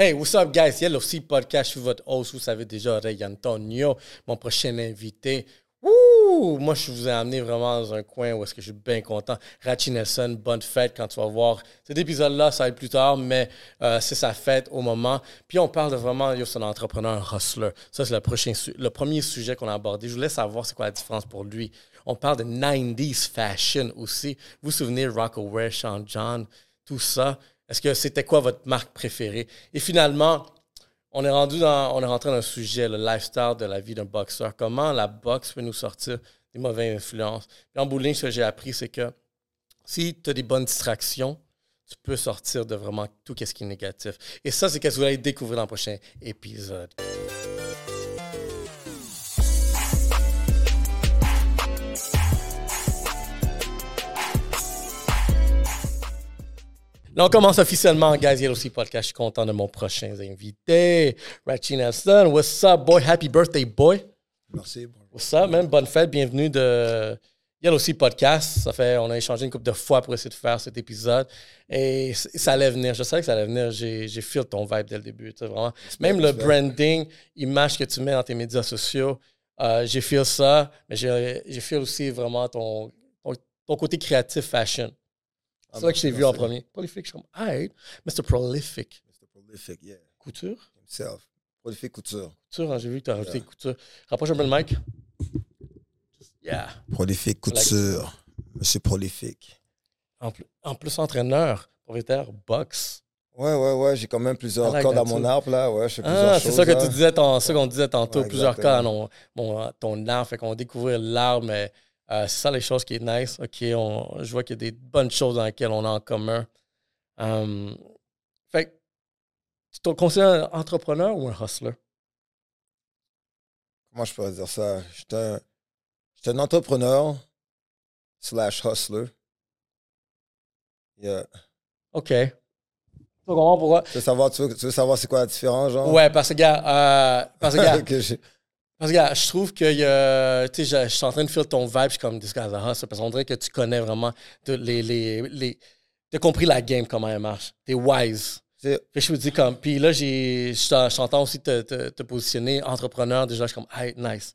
Hey, what's up, guys? Yellow aussi Podcast, je suis votre host, vous savez déjà, Ray Antonio, mon prochain invité. Ouh! Moi, je vous ai amené vraiment dans un coin où est-ce que je suis bien content. Rachi Nelson, bonne fête quand tu vas voir. Cet épisode-là, ça va être plus tard, mais euh, c'est sa fête au moment. Puis on parle de vraiment, yo, c'est un entrepreneur, un hustler. Ça, c'est le, premier sujet qu'on a abordé. Je voulais savoir c'est quoi la différence pour lui. On parle de 90s fashion aussi. Vous vous souvenez, Rockaware, Sean John, tout ça. Est-ce que c'était quoi votre marque préférée? Et finalement, on est rendu dans, rentré dans un sujet, le lifestyle de la vie d'un boxeur. Comment la boxe peut nous sortir des mauvaises influences? Puis en bowling, ce que j'ai appris, c'est que si tu as des bonnes distractions, tu peux sortir de vraiment tout ce qui est négatif. Et ça, c'est ce que vous allez découvrir dans le prochain épisode. Là, on commence officiellement, guys. Yellow aussi podcast. Je suis content de mon prochain invité. Rachi Nelson. What's up, boy? Happy birthday, boy. Merci. What's up, man? Bonne fête. Bienvenue de Yellow aussi podcast. Ça fait, on a échangé une couple de fois pour essayer de faire cet épisode. Et ça allait venir. Je savais que ça allait venir. J'ai, j'ai feel ton vibe dès le début. Vraiment. Même le branding, image que tu mets dans tes médias sociaux, euh, j'ai feel ça. Mais j'ai, j'ai feel aussi vraiment ton, ton côté créatif fashion. C'est ça que je t'ai vu en premier. Prolific, je suis comme, hey, Mr. Prolific. Mr. Prolific, yeah. Couture? Himself. Prolific Couture. Couture, hein, j'ai vu que tu as rajouté couture. Rapproche un peu le mic. Yeah. Prolific Couture. Monsieur Prolific. En plus, en plus entraîneur, propriétaire, box. Ouais, ouais, ouais, j'ai quand même plusieurs like cordes à mon arbre, là. Ouais, je fais plusieurs ah, c'est ça que tu disais, ça qu'on disait tantôt, plusieurs cas dans ton arbre. Fait qu'on découvrir l'arbre, mais euh, c'est ça les choses qui est nice. OK, je vois qu'il y a des bonnes choses dans lesquelles on a en commun. Um, fait tu te considères un entrepreneur ou un hustler? Comment je pourrais dire ça? J'étais un, un, entrepreneur slash hustler. Yeah. OK. Tu veux savoir, tu veux, savoir c'est quoi la différence, genre? Ouais, parce que, gars, euh, parce que, gars, Parce que je trouve que tu sais, je, suis en train de faire ton vibe, je suis comme this guy's a hustler, parce qu'on dirait que tu connais vraiment les, les, les as compris la game, comment elle marche. T'es wise. Fait je me dis comme, puis là, j'ai, je t'entends aussi te, te, positionner entrepreneur, déjà, je suis comme, hey, nice.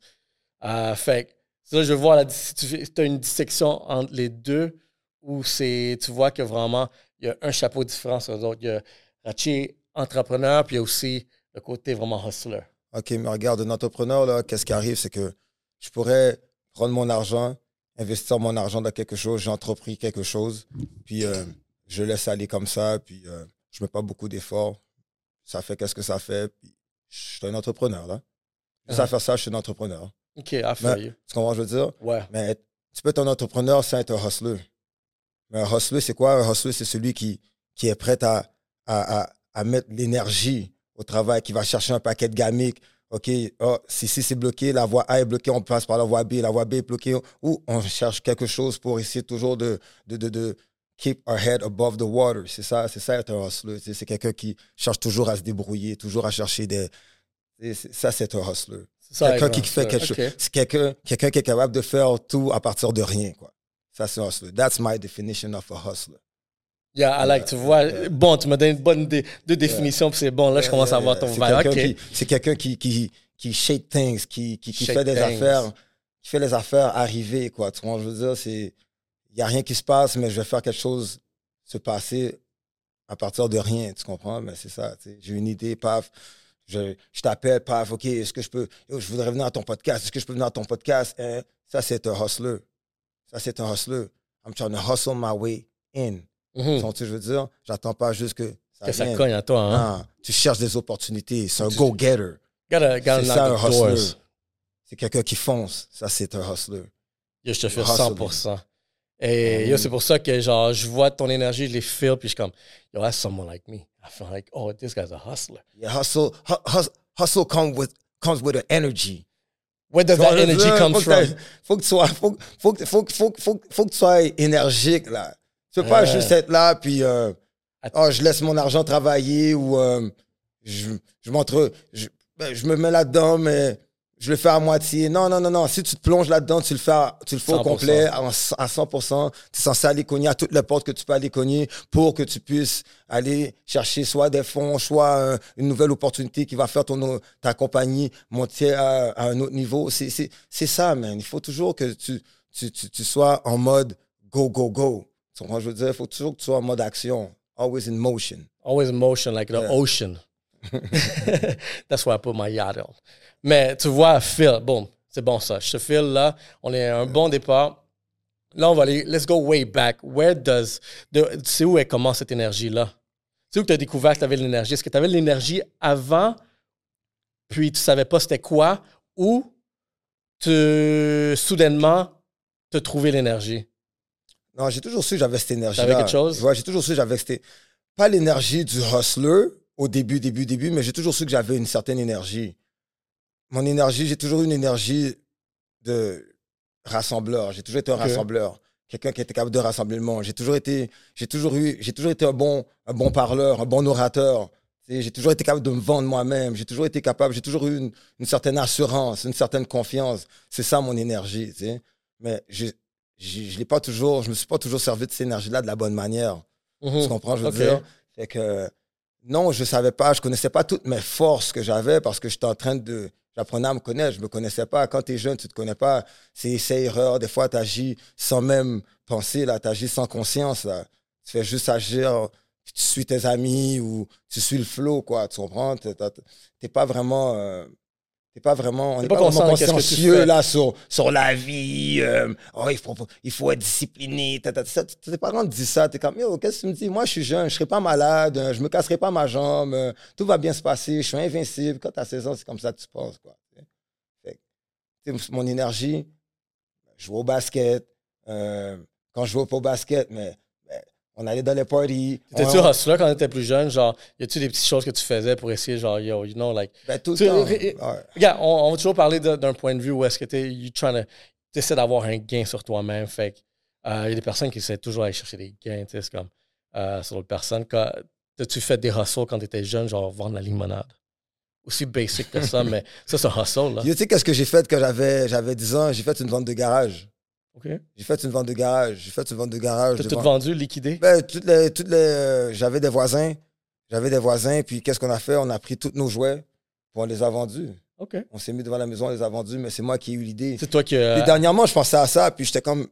Euh, fait là, je vois la, si tu as une dissection entre les deux, où c'est, tu vois que vraiment, il y a un chapeau différent sur l'autre. Il y a Rachi entrepreneur, puis il y a aussi le côté vraiment hustler. OK, mais regarde, un entrepreneur, là, qu'est-ce qui arrive, c'est que je pourrais prendre mon argent, investir mon argent dans quelque chose, j'ai entrepris quelque chose, puis euh, je laisse aller comme ça, puis euh, je ne mets pas beaucoup d'efforts. Ça fait qu'est-ce que ça fait, puis je suis un entrepreneur, là. Juste à faire ça, je suis un entrepreneur. OK, à faire. Tu comprends ce que je veux dire? Ouais. Mais tu peux être un entrepreneur sans être un hustler. Mais un hustler, c'est quoi? Un hustler, c'est celui qui, qui est prêt à, à, à mettre l'énergie au travail, qui va chercher un paquet de gamiques. OK, oh, si, si c'est bloqué, la voie A est bloquée, on passe par la voie B, la voie B est bloquée, ou on cherche quelque chose pour essayer toujours de, de, de, de keep our head above the water. C'est ça, c'est ça être un hustler. C'est quelqu'un qui cherche toujours à se débrouiller, toujours à chercher des. Ça, c'est un hustler. C'est quelqu'un qui fait quelque chose. C'est quelqu'un quelqu'un qui est capable de faire tout à partir de rien. Quoi. Ça, c'est un hustler. That's my definition of a hustler. Yeah, I like, tu vois. Bon, tu me donnes une bonne dé de définition, puis c'est bon. Là, je commence à voir ton vibe. C'est quelqu'un qui, qui, qui shake things, qui, qui, qui fait des affaires, qui fait les affaires arriver, quoi. Tu vois, je veux dire, c'est. Il n'y a rien qui se passe, mais je vais faire quelque chose se passer à partir de rien, tu comprends? Mais c'est ça, J'ai une idée, paf. Je, je t'appelle, paf, OK, est-ce que je peux. je voudrais venir à ton podcast. Est-ce que je peux venir à ton podcast? Hein? Ça, c'est un hustler. Ça, c'est un hustler. I'm trying to hustle my way in. Mm Tu je veux dire, j'attends pas juste que ça, que ça cogne à toi. Hein? tu cherches des opportunités. C'est un go-getter. C'est ça un hustler. C'est quelqu'un qui fonce. Ça, c'est un hustler. Yo, je te fais 100%. Et yo, c'est pour ça que genre, je vois ton énergie, je les feel, puis je suis comme, yo, that's someone like me. I feel like, oh, this guy's a hustler. Yeah, hustle, hustle, hustle comes with, comes with an energy. Where does that energy come from? Faut que tu sois, faut, faut, faut, faut, faut, faut que tu sois énergique, là. Tu peux pas juste être là, puis euh, oh, je laisse mon argent travailler ou euh, je, je montre. Je, ben, je, me mets là-dedans, mais je le fais à moitié. Non, non, non, non. Si tu te plonges là-dedans, tu le fais, à- tu le fais au 100%. complet, à, à 100%. Tu es censé aller cogner à toutes les portes que tu peux aller cogner pour que tu puisses aller chercher soit des fonds, soit euh, une nouvelle opportunité qui va faire ton, ta compagnie monter à, à un autre niveau. C'est, c'est, c'est ça, man. Il faut toujours que tu, tu, tu, tu sois en mode go, go, go. Tu je veux dire? Il faut toujours que tu sois en mode action. Always in motion. Always in motion, like the Yeah. ocean. That's why I put my yacht on. Mais tu vois, Phil, bon, c'est bon ça. Ce Phil là, on est à un bon départ. Là, on va aller, let's go way back. Where does, de- tu sais où elle commence cette énergie-là? Tu sais où tu as découvert que tu avais l'énergie? Est-ce que tu avais l'énergie avant, puis tu savais pas c'était quoi, ou tu, soudainement, te trouvé l'énergie? Non, j'ai toujours su que j'avais cette énergie-là. T'avais quelque chose? Ouais, j'ai toujours su que j'avais cette... Pas l'énergie du hustler au début, début, début, mais j'ai toujours su que j'avais une certaine énergie. Mon énergie, j'ai toujours eu une énergie de rassembleur. J'ai toujours été un rassembleur. Quelqu'un qui était capable de rassembler le monde. J'ai toujours été, j'ai toujours eu, j'ai toujours été un bon, un bon parleur, un bon orateur. J'ai toujours été capable de me vendre moi-même. J'ai toujours été capable, j'ai toujours eu une, une certaine assurance, une certaine confiance. C'est ça mon énergie, tu sais. Mais j'ai- je l'ai pas toujours, je me suis pas toujours servi de cette énergie-là de la bonne manière. Tu Mhm. comprends, je veux Ok. dire? Fait que, non, je savais pas, je connaissais pas toutes mes forces que j'avais parce que j'étais en train de, j'apprenais à me connaître, je me connaissais pas. Quand tu es jeune, tu te connais pas. C'est essai-erreur. Des fois, tu agis sans même penser, là, tu agis sans conscience, là. Tu fais juste agir, tu suis tes amis ou tu suis le flow, quoi. Tu comprends? T'es pas vraiment. euh, T'es pas vraiment, on n'est pas pas, vraiment consciencieux là sur, sur la vie. euh, oh, il faut, il faut être discipliné. ta. Ça, Tes parents te disent ça. T'es comme, yo, qu'est-ce que tu me dis? Moi, je suis jeune, je serai pas malade, euh, je me casserai pas ma jambe, euh, tout va bien se passer, je suis invincible. Quand t'as 16 ans, c'est comme ça que tu penses, quoi. Fait mon énergie, je joue au basket. euh, quand je jouais pas au basket, mais on allait dans les parties. T'étais-tu on- hustler quand t'étais plus jeune? Genre, y a-tu des petites choses que tu faisais pour essayer, genre, yo, you know, like. ben, tout Tu- le temps. ré-. Regarde, on, on va toujours parler d'un point de vue où est-ce que t'es, you trying to, t'essaies d'avoir un gain sur toi-même. Fait que, euh, y a des personnes qui essaient toujours d'aller chercher des gains, tu sais, c'est comme, euh, sur d'autres personnes. Quand, t'as-tu fait des hustles quand t'étais jeune, genre, vendre la limonade? Aussi basic que ça, mais ça, c'est un hustle, là. Tu sais, qu'est-ce que j'ai fait quand j'avais, j'avais 10 ans? J'ai fait une vente de garage. J'ai fait une vente de garage. J'ai fait une vente de garage. T'as tout vendu, liquidé? Ben, toutes les, toutes les, euh, j'avais des voisins. J'avais des voisins. Puis qu'est-ce qu'on a fait? On a pris tous nos jouets. Puis on les a vendus. OK. On s'est mis devant la maison, on les a vendus. Mais c'est moi qui ai eu l'idée. C'est toi qui. euh, dernièrement, je pensais à ça. Puis j'étais comme.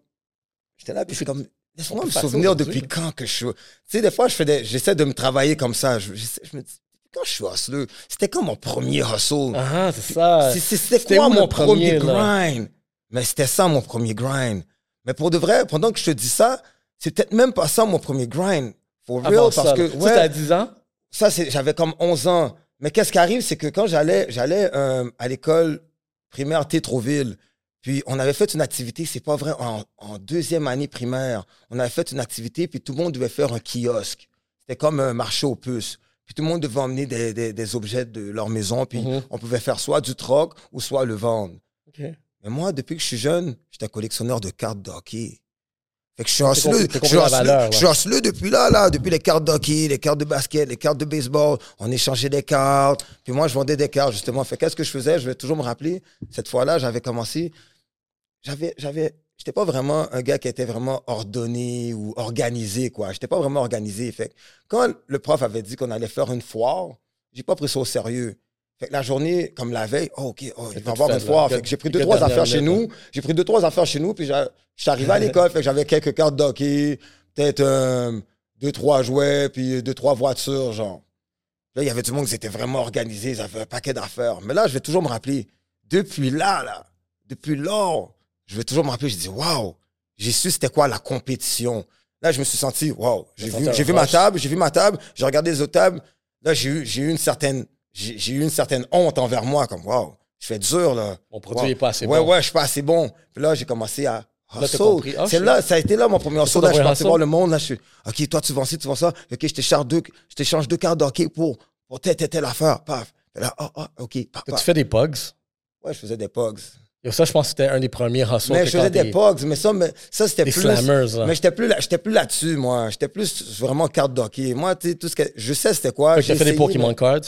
J'étais là. Puis je suis comme. Laisse-moi me ça souvenir depuis quand que je suis. Tu sais, des fois, je fais des- j'essaie de me travailler comme ça. Je, me dis. Quand je suis hustler, c'était comme mon premier hustle? Ah, c'est ça. C'est- c'est- C'était quoi mon premier, grind? Mais c'était ça mon premier grind. Mais pour de vrai, pendant que je te dis ça, c'est peut-être même pas ça mon premier grind. For real, Avant parce ça, que. Ça, ouais, c'était à 10 ans? ça, j'avais comme 11 ans. Mais qu'est-ce qui arrive, c'est que quand j'allais, j'allais euh, à l'école primaire Tétroville, puis on avait fait une activité, c'est pas vrai, en, en deuxième année primaire, on avait fait une activité, puis tout le monde devait faire un kiosque. C'était comme un marché aux puces. Puis tout le monde devait emmener des, des- des objets de leur maison, puis Mhm. on pouvait faire soit du troc ou soit le vendre. OK. Mais moi, depuis que je suis jeune, j'étais un collectionneur de cartes d'hockey. Fait que je suis t'as Je suis hustleux depuis là, là, depuis les cartes d'hockey, les cartes de basket, les cartes de baseball. On échangeait des cartes. Puis moi, je vendais des cartes, justement. Fait qu'est-ce que je faisais? Je vais toujours me rappeler. Cette fois-là, j'avais commencé. J'avais, j'avais, j'étais pas vraiment un gars qui était vraiment ordonné ou organisé, quoi. J'étais pas vraiment organisé. Fait que quand le prof avait dit qu'on allait faire une foire, j'ai pas pris ça au sérieux. Fait que la journée, comme la veille, oh, OK, oh, il va avoir une Fait que j'ai pris deux, trois affaires chez nous. J'ai pris deux, trois affaires chez nous, puis je suis arrivé à l'école, fait que j'avais quelques cartes d'hockey, peut-être euh, deux, trois jouets, puis deux, trois voitures, genre. Là, il y avait du monde qui était vraiment organisé, ils avaient un paquet d'affaires. Mais là, je vais toujours me rappeler, depuis là, là, depuis là, je vais toujours me rappeler, je dis, waouh, j'ai su c'était quoi la compétition. Là, je me suis senti, waouh, j'ai vu, vu ma table, j'ai vu ma table, j'ai regardé les autres tables. Là, j'ai eu, j'ai eu une certaine, j'ai eu une certaine honte envers moi, comme, waouh, je fais dur, là. Mon produit Wow. n'est pas assez ouais, bon. Ouais, je suis pas assez bon. Puis là, j'ai commencé à hustle. Ah, c'est shit. là, ça a été là mon premier hustle. Là, je suis parti voir le monde. Là, je suis, OK, toi, tu vends ci, tu vends ça. OK, je t'échange deux, je t'échange deux cartes d'hockey pour, pour telle, telle, telle affaire. Paf. Là, ah, ah, OK, paf, Tu fais des pugs? Ouais, je faisais des pogs. Yo, ça, je pense que c'était un des premiers hustles. Mais je faisais des pogs, mais ça, mais ça c'était plus. slammers, là. Mais j'étais plus là, j'étais plus là-dessus, moi. J'étais plus vraiment carte d'hockey. Moi, tu sais, tout ce que. Je sais c'était quoi. Fait que j'ai fait des Pokémon mais- cards?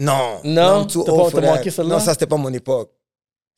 Non. Non? Too old for that. manqué? Non, ça, c'était pas mon époque.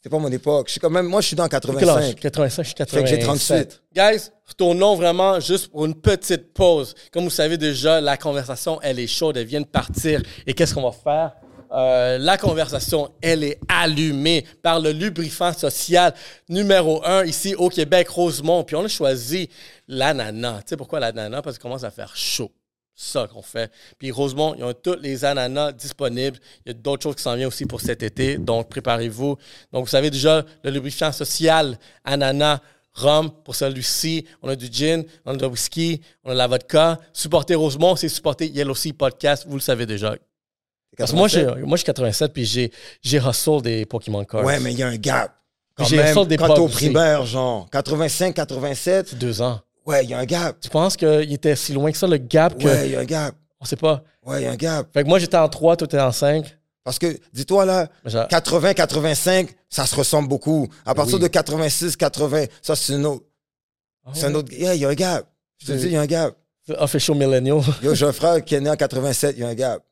C'est pas mon époque. Je suis quand même, moi, je suis dans Quel âge? 85. 85, je suis Fait 87. que j'ai 38. Guys, retournons vraiment juste pour une petite pause. Comme vous savez déjà, la conversation, elle est chaude, elle vient de partir. Et qu'est-ce qu'on va faire? Euh, la conversation, elle est allumée par le lubrifiant social numéro un ici au Québec, Rosemont. Puis on a choisi l'ananas. Tu sais pourquoi l'ananas? Parce qu'il commence à faire chaud. Ça qu'on fait. Puis Rosemont, ils ont tous les ananas disponibles. Il y a d'autres choses qui s'en viennent aussi pour cet été. Donc, préparez-vous. Donc, vous savez déjà, le lubrifiant social, ananas, rhum pour celui-ci. On a du gin, on a du whisky, on a de la vodka. Supporter Rosemont, c'est supporter Yellow Sea Podcast. Vous le savez déjà. Parce que moi, j'ai, moi, je suis 87 puis j'ai, j'ai hustle des Pokémon Cards. Ouais, mais il y a un gap. Quand J'ai même, des quand au primaire, genre 85, 87, C'est deux ans. Ouais, il y a un gap. Tu penses qu'il était si loin que ça, le gap, que Ouais, il y a un gap. on sait pas. Ouais, il y a un gap. Fait que moi, j'étais en 3, toi, t'étais en 5. Parce que, dis-toi là, Mais genre- 80, 85, ça se ressemble beaucoup. À partir oui. de 86, 80, ça, c'est une autre. C'est un autre. Yeah, il y a un gap. Je te dis, il y a un gap. Official Millennial. Yo, j'ai un frère qui est né en 87, il y a un gap.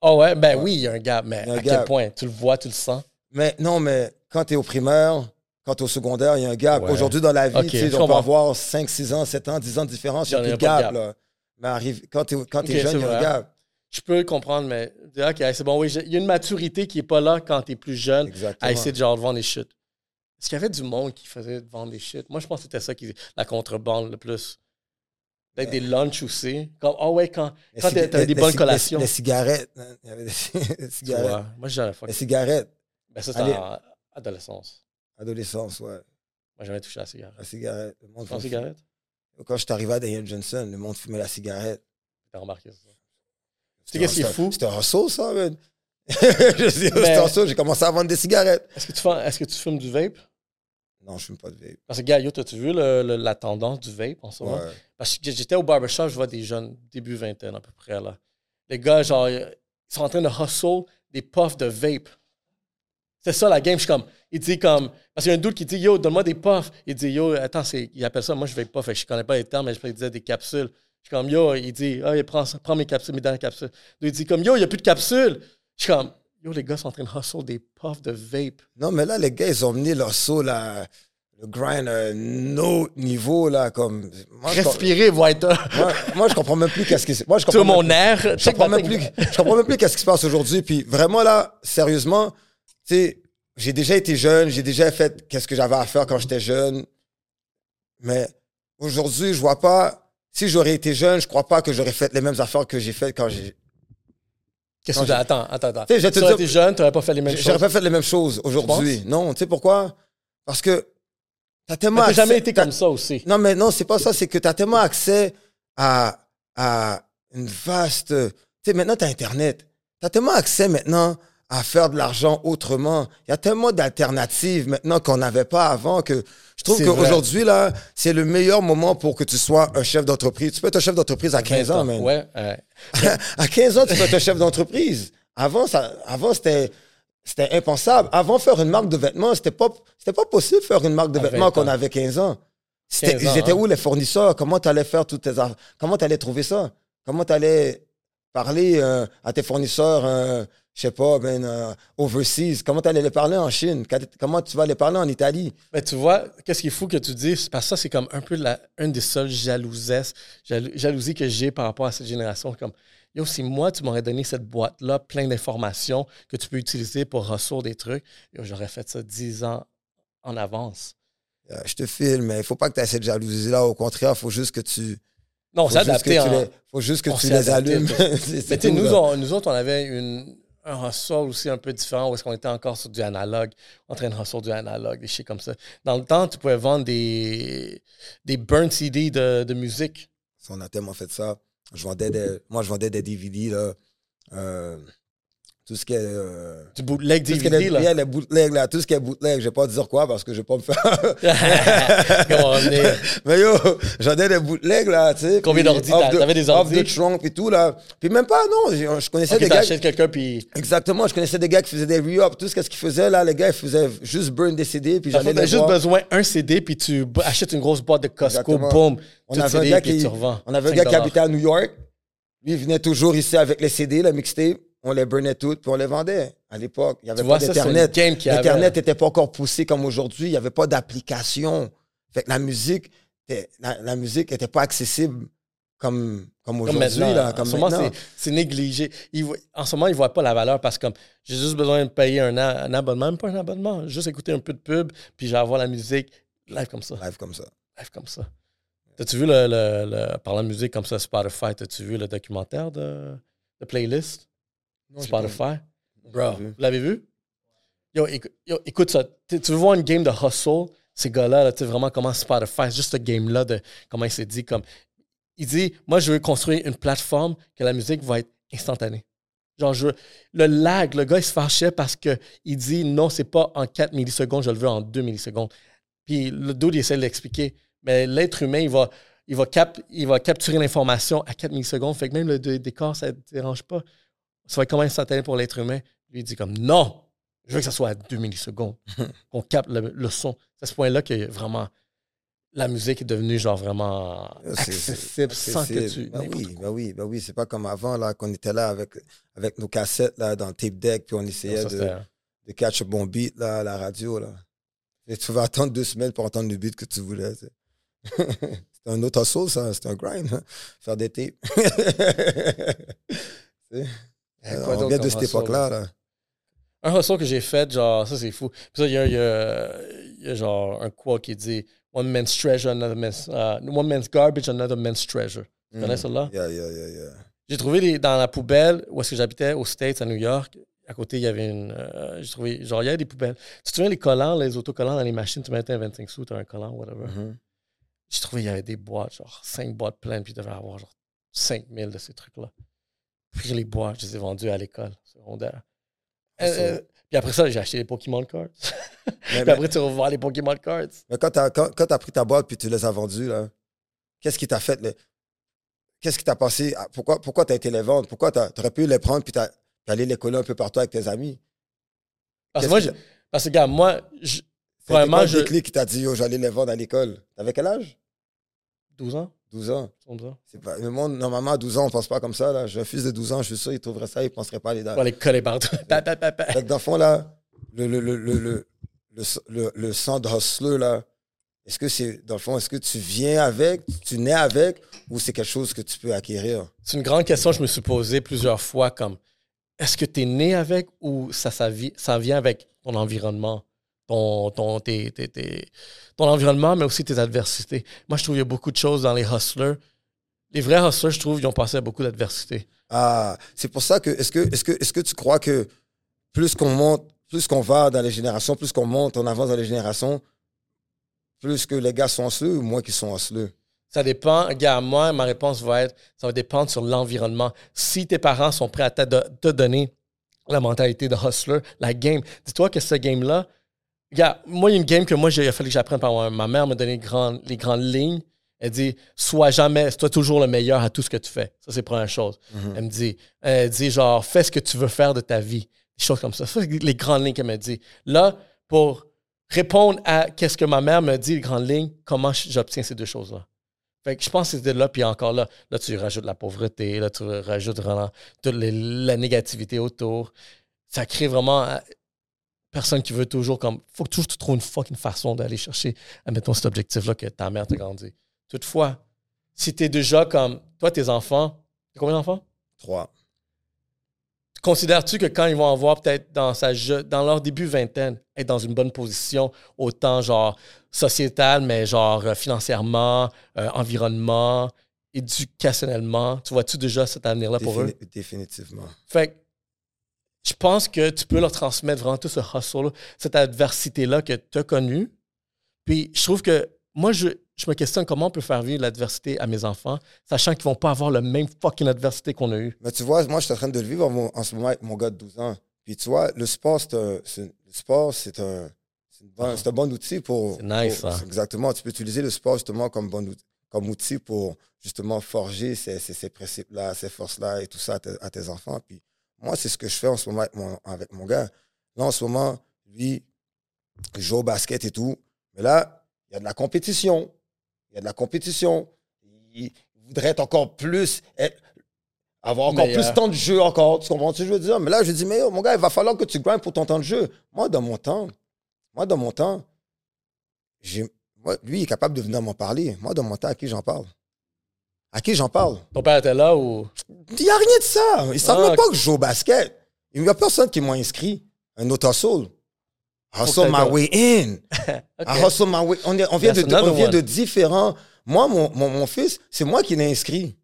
Oh ouais, ben oui, il y a un gap, mais un à quel gap. point? Tu le vois, tu le sens? Mais non, mais quand tu es au primaire, quand tu au secondaire, il y a un gap. Ouais. Aujourd'hui, dans la vie, tu sais, on peut avoir 5, 6 ans, 7 ans, 10 ans de différence, il n'y a plus de gap. Là. Mais arrive, quand tu es, jeune, il y a un gap. Je peux le comprendre, mais OK, c'est bon, oui, j'ai- il y a une maturité qui n'est pas là quand tu es plus jeune Exactement. à essayer de genre de vendre des shit. Est-ce qu'il y avait du monde qui faisait de vendre des shit? Moi, je pense que c'était ça qui la contrebande le plus. Peut-être des lunchs aussi. Comme, oh ouais, quand, quand cig- t'avais des bonnes collations. Les, cigarettes. hein, Il y avait des Tu cigarettes. moi, j'avais fuck. Les cigarettes. Ben, ça, c'était en adolescence. Adolescence, ouais. Moi, j'ai jamais touché à la cigarette. La cigarette. Le monde cigarette? Quand je suis arrivé à Daniel Johnson, le monde fumait la cigarette. T'as remarqué ça? C'était qu'est-ce qui est un- fou? C'était un saut, ça, man. je c'était un saut, j'ai commencé à vendre des cigarettes. Est-ce que, tu fais- est-ce que tu fumes du vape? Non, je fume pas de vape. Parce que, gars, yo, t'as-tu vu le- le- la tendance du vape en ce moment? Ouais. Parce que j'étais au barbershop, je vois des jeunes, début vingtaine à peu près, là. Les gars, genre, ils sont en train de hustle des puffs de vape. C'est ça la game. Je suis comme, il dit comme, parce qu'il y a un doute qui dit, yo, donne-moi des puffs. Il dit, yo, attends, il appelle ça, moi je vape pas, fait je connais pas les termes, mais je il disait des capsules. Je suis comme, yo, il dit, ah, il prend, mes capsules, mes dernières capsules. Il dit, comme, yo, il n'y a plus de capsules. Je suis comme, yo, les gars sont en train de hustle des puffs de vape. Non, mais là, les gars, ils ont mené leur saut, là, le grind à un autre niveau, là, comme. Moi, Respirer, être. moi, moi, je comprends même plus qu'est-ce qui se vois comprends mon air. Je comprends même plus, je comprends même plus qu'est-ce qui se passe aujourd'hui. Puis vraiment, là, sérieusement, sais, j'ai déjà été jeune, j'ai déjà fait qu'est-ce que j'avais à faire quand j'étais jeune. Mais aujourd'hui, je vois pas. Si j'aurais été jeune, je crois pas que j'aurais fait les mêmes affaires que j'ai faites quand j'ai. Qu'est-ce que tu Attends, attends, attends. Tu Tu aurais été jeune, tu n'aurais pas fait les mêmes J'aurais choses. pas fait les mêmes choses aujourd'hui. Non, tu sais pourquoi? Parce que t'as tellement. Tu n'as jamais accès- été t'as- comme ça aussi. Non, mais non, c'est pas ça. C'est que tu as tellement accès à, à une vaste. Tu sais, maintenant, tu as Internet. Tu as tellement accès maintenant à faire de l'argent autrement. Il y a tellement d'alternatives maintenant qu'on n'avait pas avant que je trouve qu'aujourd'hui, là, c'est le meilleur moment pour que tu sois un chef d'entreprise. Tu peux être un chef d'entreprise à 15 ans, man. Ouais. À 15 ans, tu peux être un chef d'entreprise. Avant, ça, avant c'était, c'était impensable. Avant, faire une marque de vêtements, c'était pas, c'était pas possible de faire une marque de vêtements 20 qu'on avait 15 ans. C'était, 15 ans, ils étaient hein. où les fournisseurs? Comment tu allais faire toutes tes affaires? Comment tu allais trouver ça? Comment tu allais parler euh, à tes fournisseurs, euh, je sais pas, ben, euh, overseas? Comment tu allais les parler en Chine? Comment tu vas les parler en Italie? Mais tu vois, qu'est-ce qu'il faut que tu dises? Parce que ça, c'est comme un peu la, une des seules jalousies, jalou- jalousies que j'ai par rapport à cette génération. Comme, yo, si moi, tu m'aurais donné cette boîte-là, plein d'informations que tu peux utiliser pour ressourcer des trucs, j'aurais fait ça 10 ans en avance. Euh, je te filme, mais il faut pas que tu aies cette jalousie-là. Au contraire, il faut juste que tu. Non, tu en- les, faut juste que on tu les allumes. Mais nous, on, nous autres, on avait une, un hustle aussi un peu différent où est-ce qu'on était encore sur du analogue, en train de hustle du analogue, des shit comme ça. Dans le temps, tu pouvais vendre des, des CD de, de musique. On a tellement fait ça. Je vendais des, moi, je vendais des DVD, là. Euh, tout ce qui est. euh, Du bootleg tout ce qui est là. yeah, les bootlegs, là. Tout ce qui est bootleg, je vais pas dire quoi parce que je vais pas me faire. Comment on est- Mais yo, j'en ai des bootlegs, là, tu sais. Combien d'ordi off t'avais des Off ordi? the trunk et tout, là. Puis même pas, non. Je, je connaissais des gars. t'achètes quelqu'un, puis Exactement, je connaissais des gars qui faisaient des re-up. Tout ce qu'ils faisaient, là, les gars, ils faisaient juste burn des CD, puis j'allais les juste voir. besoin d'un CD, puis tu achètes une grosse boîte de Costco, Exactement. boum, On avait un CD, gars puis qui, on avait un 5 gars qui habitait à New York. Lui, il venait toujours ici avec les CD, la mixtape. On les burnait toutes, puis on les vendait à l'époque. Il n'y avait Tu pas d'Internet. y. L'Internet n'était pas encore poussé comme aujourd'hui. Il n'y avait pas d'application. Fait que la musique, la, la musique n'était pas accessible comme, comme aujourd'hui. comme ce moment, maintenant. c'est- négligé. En ce moment, ils ne voient pas la valeur parce que j'ai juste besoin de payer un, abonnement, même pas un abonnement, juste écouter un peu de pub, puis j'ai avoir la musique live comme ça. Live comme ça. Live comme ça. T'as-tu vu le, le, le- parlant de musique comme ça, Spotify, t'as-tu vu le documentaire de, de playlist? Non, Spotify? Bro, vous vu. l'avez vu? Yo, écou- yo, écoute ça. Tu tu veux voir une game de hustle, ces gars-là, là, tu sais vraiment comment Spotify, c'est juste ce game-là de comment il s'est dit. comme Il dit, moi, je veux construire une plateforme que la musique va être instantanée. Genre, je veux- le lag, le gars, il se fâchait parce qu'il dit, non, c'est pas en 4 millisecondes, je le veux en 2 millisecondes. Puis le dude, il essaie de l'expliquer. Mais l'être humain, il va, il, va cap- il va capturer l'information à 4 millisecondes. Fait que même le dé- décor, ça ne dérange pas. Ça va être comment instantané pour l'être humain? Lui, il dit comme non, je veux que ça soit à 2 millisecondes, qu'on capte le, le son. C'est à ce point-là que vraiment la musique est devenue genre vraiment C'est- c'est- accessible sans que tu. Ben oui, ben oui, ben oui. C'est pas comme avant, là, qu'on était là avec, avec nos cassettes, là, dans le tape deck, puis on essayait Ça, de, de catch un bon beat, là, à la radio, là. Et tu vas attendre deux semaines pour entendre le beat que tu voulais, tu sais. C'était un autre hustle, ça. C'était un grind, hein, faire des tapes. A quoi on vient de cette époque-là, là. Un hustle que j'ai fait, genre, ça c'est fou. Puis ça, il y a, il y a- il y a genre un quote qui dit One man's treasure, another man's. uh, one man's garbage, another man's treasure. Tu connais Mm. celle-là? Yeah, yeah, yeah, yeah. J'ai trouvé les- dans la poubelle où est-ce que j'habitais, aux States, à New York. À côté, il y avait une. euh, j'ai trouvé. Genre, il y avait des poubelles. Tu te souviens les collants, les autocollants dans les machines, tu mettais un 25 sous, tu as un collant, whatever. Mhm. J'ai trouvé il y avait des boîtes, genre 5 boîtes pleines, puis il devait y avoir genre 5000 de ces trucs-là. Puis les boîtes, je les ai vendues à l'école secondaire. Euh, euh, puis après ça, j'ai acheté les Pokémon Cards. Mais, puis mais- après, tu voir les Pokémon Cards. mais quand tu as, quand, pris ta boîte puis tu les as vendus, là, qu'est-ce qui t'a fait? le- Qu'est-ce qui t'a passé? Pourquoi, pourquoi tu as été les vendre? Pourquoi tu aurais pu les prendre puis allé les coller un peu partout avec tes amis? Parce que moi, je- parce que, gars, moi, je- Vraiment, je- qui t'a dit, yo, j'allais les vendre à l'école? T'avais quel âge? 12 ans, 12 ans. 11 ans. C'est pas, le monde, normalement, à 12 ans, on pense pas comme ça. Là. J'ai un fils de 12 ans, je suis sûr, il trouverait ça, il penserait pas aller dans. On va les coller partout. Dans le fond, là, le, le, le, le, le, le, le- le sang de hustler, là, est-ce que c'est, dans le fond, est-ce que tu viens avec, tu nais avec, ou c'est quelque chose que tu peux acquérir? C'est une grande question que je me suis posée plusieurs fois, comme est-ce que tu es né avec ou ça, ça, ça vient avec ton environnement, ton, ton, tes- tes- tes- ton environnement, mais aussi tes adversités. Moi, je trouve qu'il y a beaucoup de choses dans les hustlers. Les vrais hustlers, je trouve, ils ont passé à beaucoup d'adversités. Ah, c'est pour ça que, est-ce que, est-ce que, est-ce que tu crois que plus qu'on monte, plus qu'on va dans les générations, plus qu'on monte, on avance dans les générations, plus que les gars sont hustlers ou moins qu'ils sont hustlers? Ça dépend. Regarde, moi, ma réponse va être ça va dépendre sur l'environnement. Si tes parents sont prêts à te, te donner la mentalité de hustler, la game, dis-toi que ce game-là, moi, il y a une game que moi, j'ai- il a fallu que j'apprenne par moi. Ma mère m'a donné les grandes, les grandes lignes. Elle dit Sois jamais, sois toujours le meilleur à tout ce que tu fais. Ça, c'est la première chose. Elle me dit Elle dit genre, fais ce que tu veux faire de ta vie. Des choses comme ça. Ça, c'est les grandes lignes qu'elle me dit. Là, pour répondre à qu'est-ce que ma mère me dit, les grandes lignes, comment j'obtiens ces deux choses-là? Fait que je pense que c'était là, puis encore là, là, tu rajoutes la pauvreté, là, tu rajoutes vraiment toute les- la négativité autour. Ça crée vraiment personne qui veut toujours comme. Faut que toujours tu trouves une fucking façon d'aller chercher, admettons, cet objectif-là que ta mère t'a grandi. Toutefois, si tu es déjà comme. Toi, tes enfants, t'as combien d'enfants? Trois. Considères-tu que quand ils vont avoir peut-être dans, sa dans leur début vingtaine, être dans une bonne position, autant genre sociétale, mais genre euh, financièrement, euh, environnement, éducationnellement, tu vois-tu déjà cet avenir-là pour eux? Défini- Définitivement. Fait que je pense que tu peux leur transmettre vraiment tout ce hustle, cette adversité-là que tu as connue. Puis je trouve que moi, je, je me questionne comment on peut faire vivre l'adversité à mes enfants, sachant qu'ils vont pas avoir la même fucking adversité qu'on a eue. Mais tu vois, moi, je suis en train de le vivre en, ce moment avec mon gars de 12 ans. Puis tu vois, le sport, c'est un, le sport, c'est un, c'est un bon outil pour. C'est nice, pour- ça. c'est Exactement. Tu peux utiliser le sport justement comme, bon outil, comme outil pour justement forger ces, ces, ces principes-là, ces forces-là et tout ça à tes, à tes enfants. Puis moi, c'est ce que je fais en ce moment avec mon, avec mon gars. Là, en ce moment, lui, il joue au basket et tout. Mais là, il y a de la compétition. Il y a de la compétition. Il voudrait être encore plus. être- avoir encore plus de temps de jeu encore. Tu comprends ce que je veux dire? Mais là, je dis, mais yo, mon gars, il va falloir que tu grindes pour ton temps de jeu. Moi, dans mon temps, moi, dans mon temps, j'ai- lui, il est capable de venir m'en parler. Moi, dans mon temps, à qui j'en parle? À qui j'en parle? Ton père était là ou? Il n'y a rien de ça. Ils ne savent Ah, même pas que je joue au basket. Il n'y a personne qui m'a inscrit. Un autre hustle. Hustle my way in. Ok. I hustle my way. On, est- on vient, That's de, on another vient one. de différents. Moi, mon, mon, mon fils, c'est moi qui l'ai inscrit.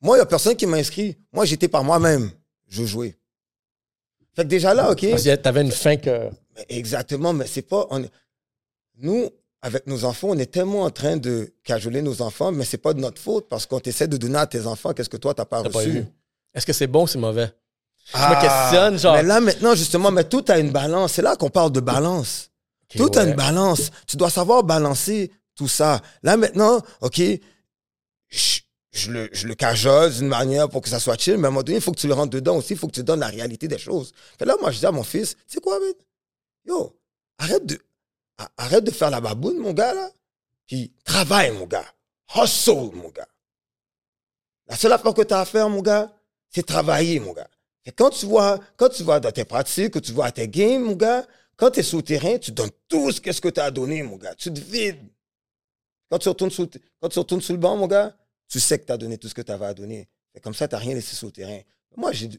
Moi, il n'y a personne qui m'a inscrit. Moi, j'étais par moi-même. Je jouais. Fait que déjà là, OK? Parce que t'avais une fin que. Exactement, mais c'est pas. on- nous, avec nos enfants, on est tellement en train de cajoler nos enfants, mais c'est pas de notre faute parce qu'on essaie de donner à tes enfants qu'est-ce que toi, t'as pas T'as reçu. Est-ce que c'est bon ou c'est mauvais? Ah, me questionne, genre- Mais là, maintenant, justement, mais tout a une balance. C'est là qu'on parle de balance. Tout a une balance. Tu dois savoir balancer tout ça. Là, maintenant, OK, je, je le, je le cajole d'une manière pour que ça soit chill, mais à un moment donné, il faut que tu le rentres dedans aussi. Il faut que tu donnes la réalité des choses. Fait là, moi, je dis à mon fils, tu sais quoi, man? Yo, arrête de, arrête de faire la baboune, mon gars, là. Puis travaille, mon gars. Hustle, mon gars. La seule affaire que tu as à faire, mon gars, c'est travailler, mon gars. Et quand tu vois, quand tu vas dans tes pratiques, que tu vas à tes games, mon gars, quand tu es sur le terrain, tu donnes tout ce que tu as donné, mon gars. Tu te vides. Quand tu retournes sur, quand tu retournes sur le banc, mon gars, tu sais que tu as donné tout ce que tu avais à donner. Et comme ça, tu n'as rien laissé sur le terrain. Moi, j'ai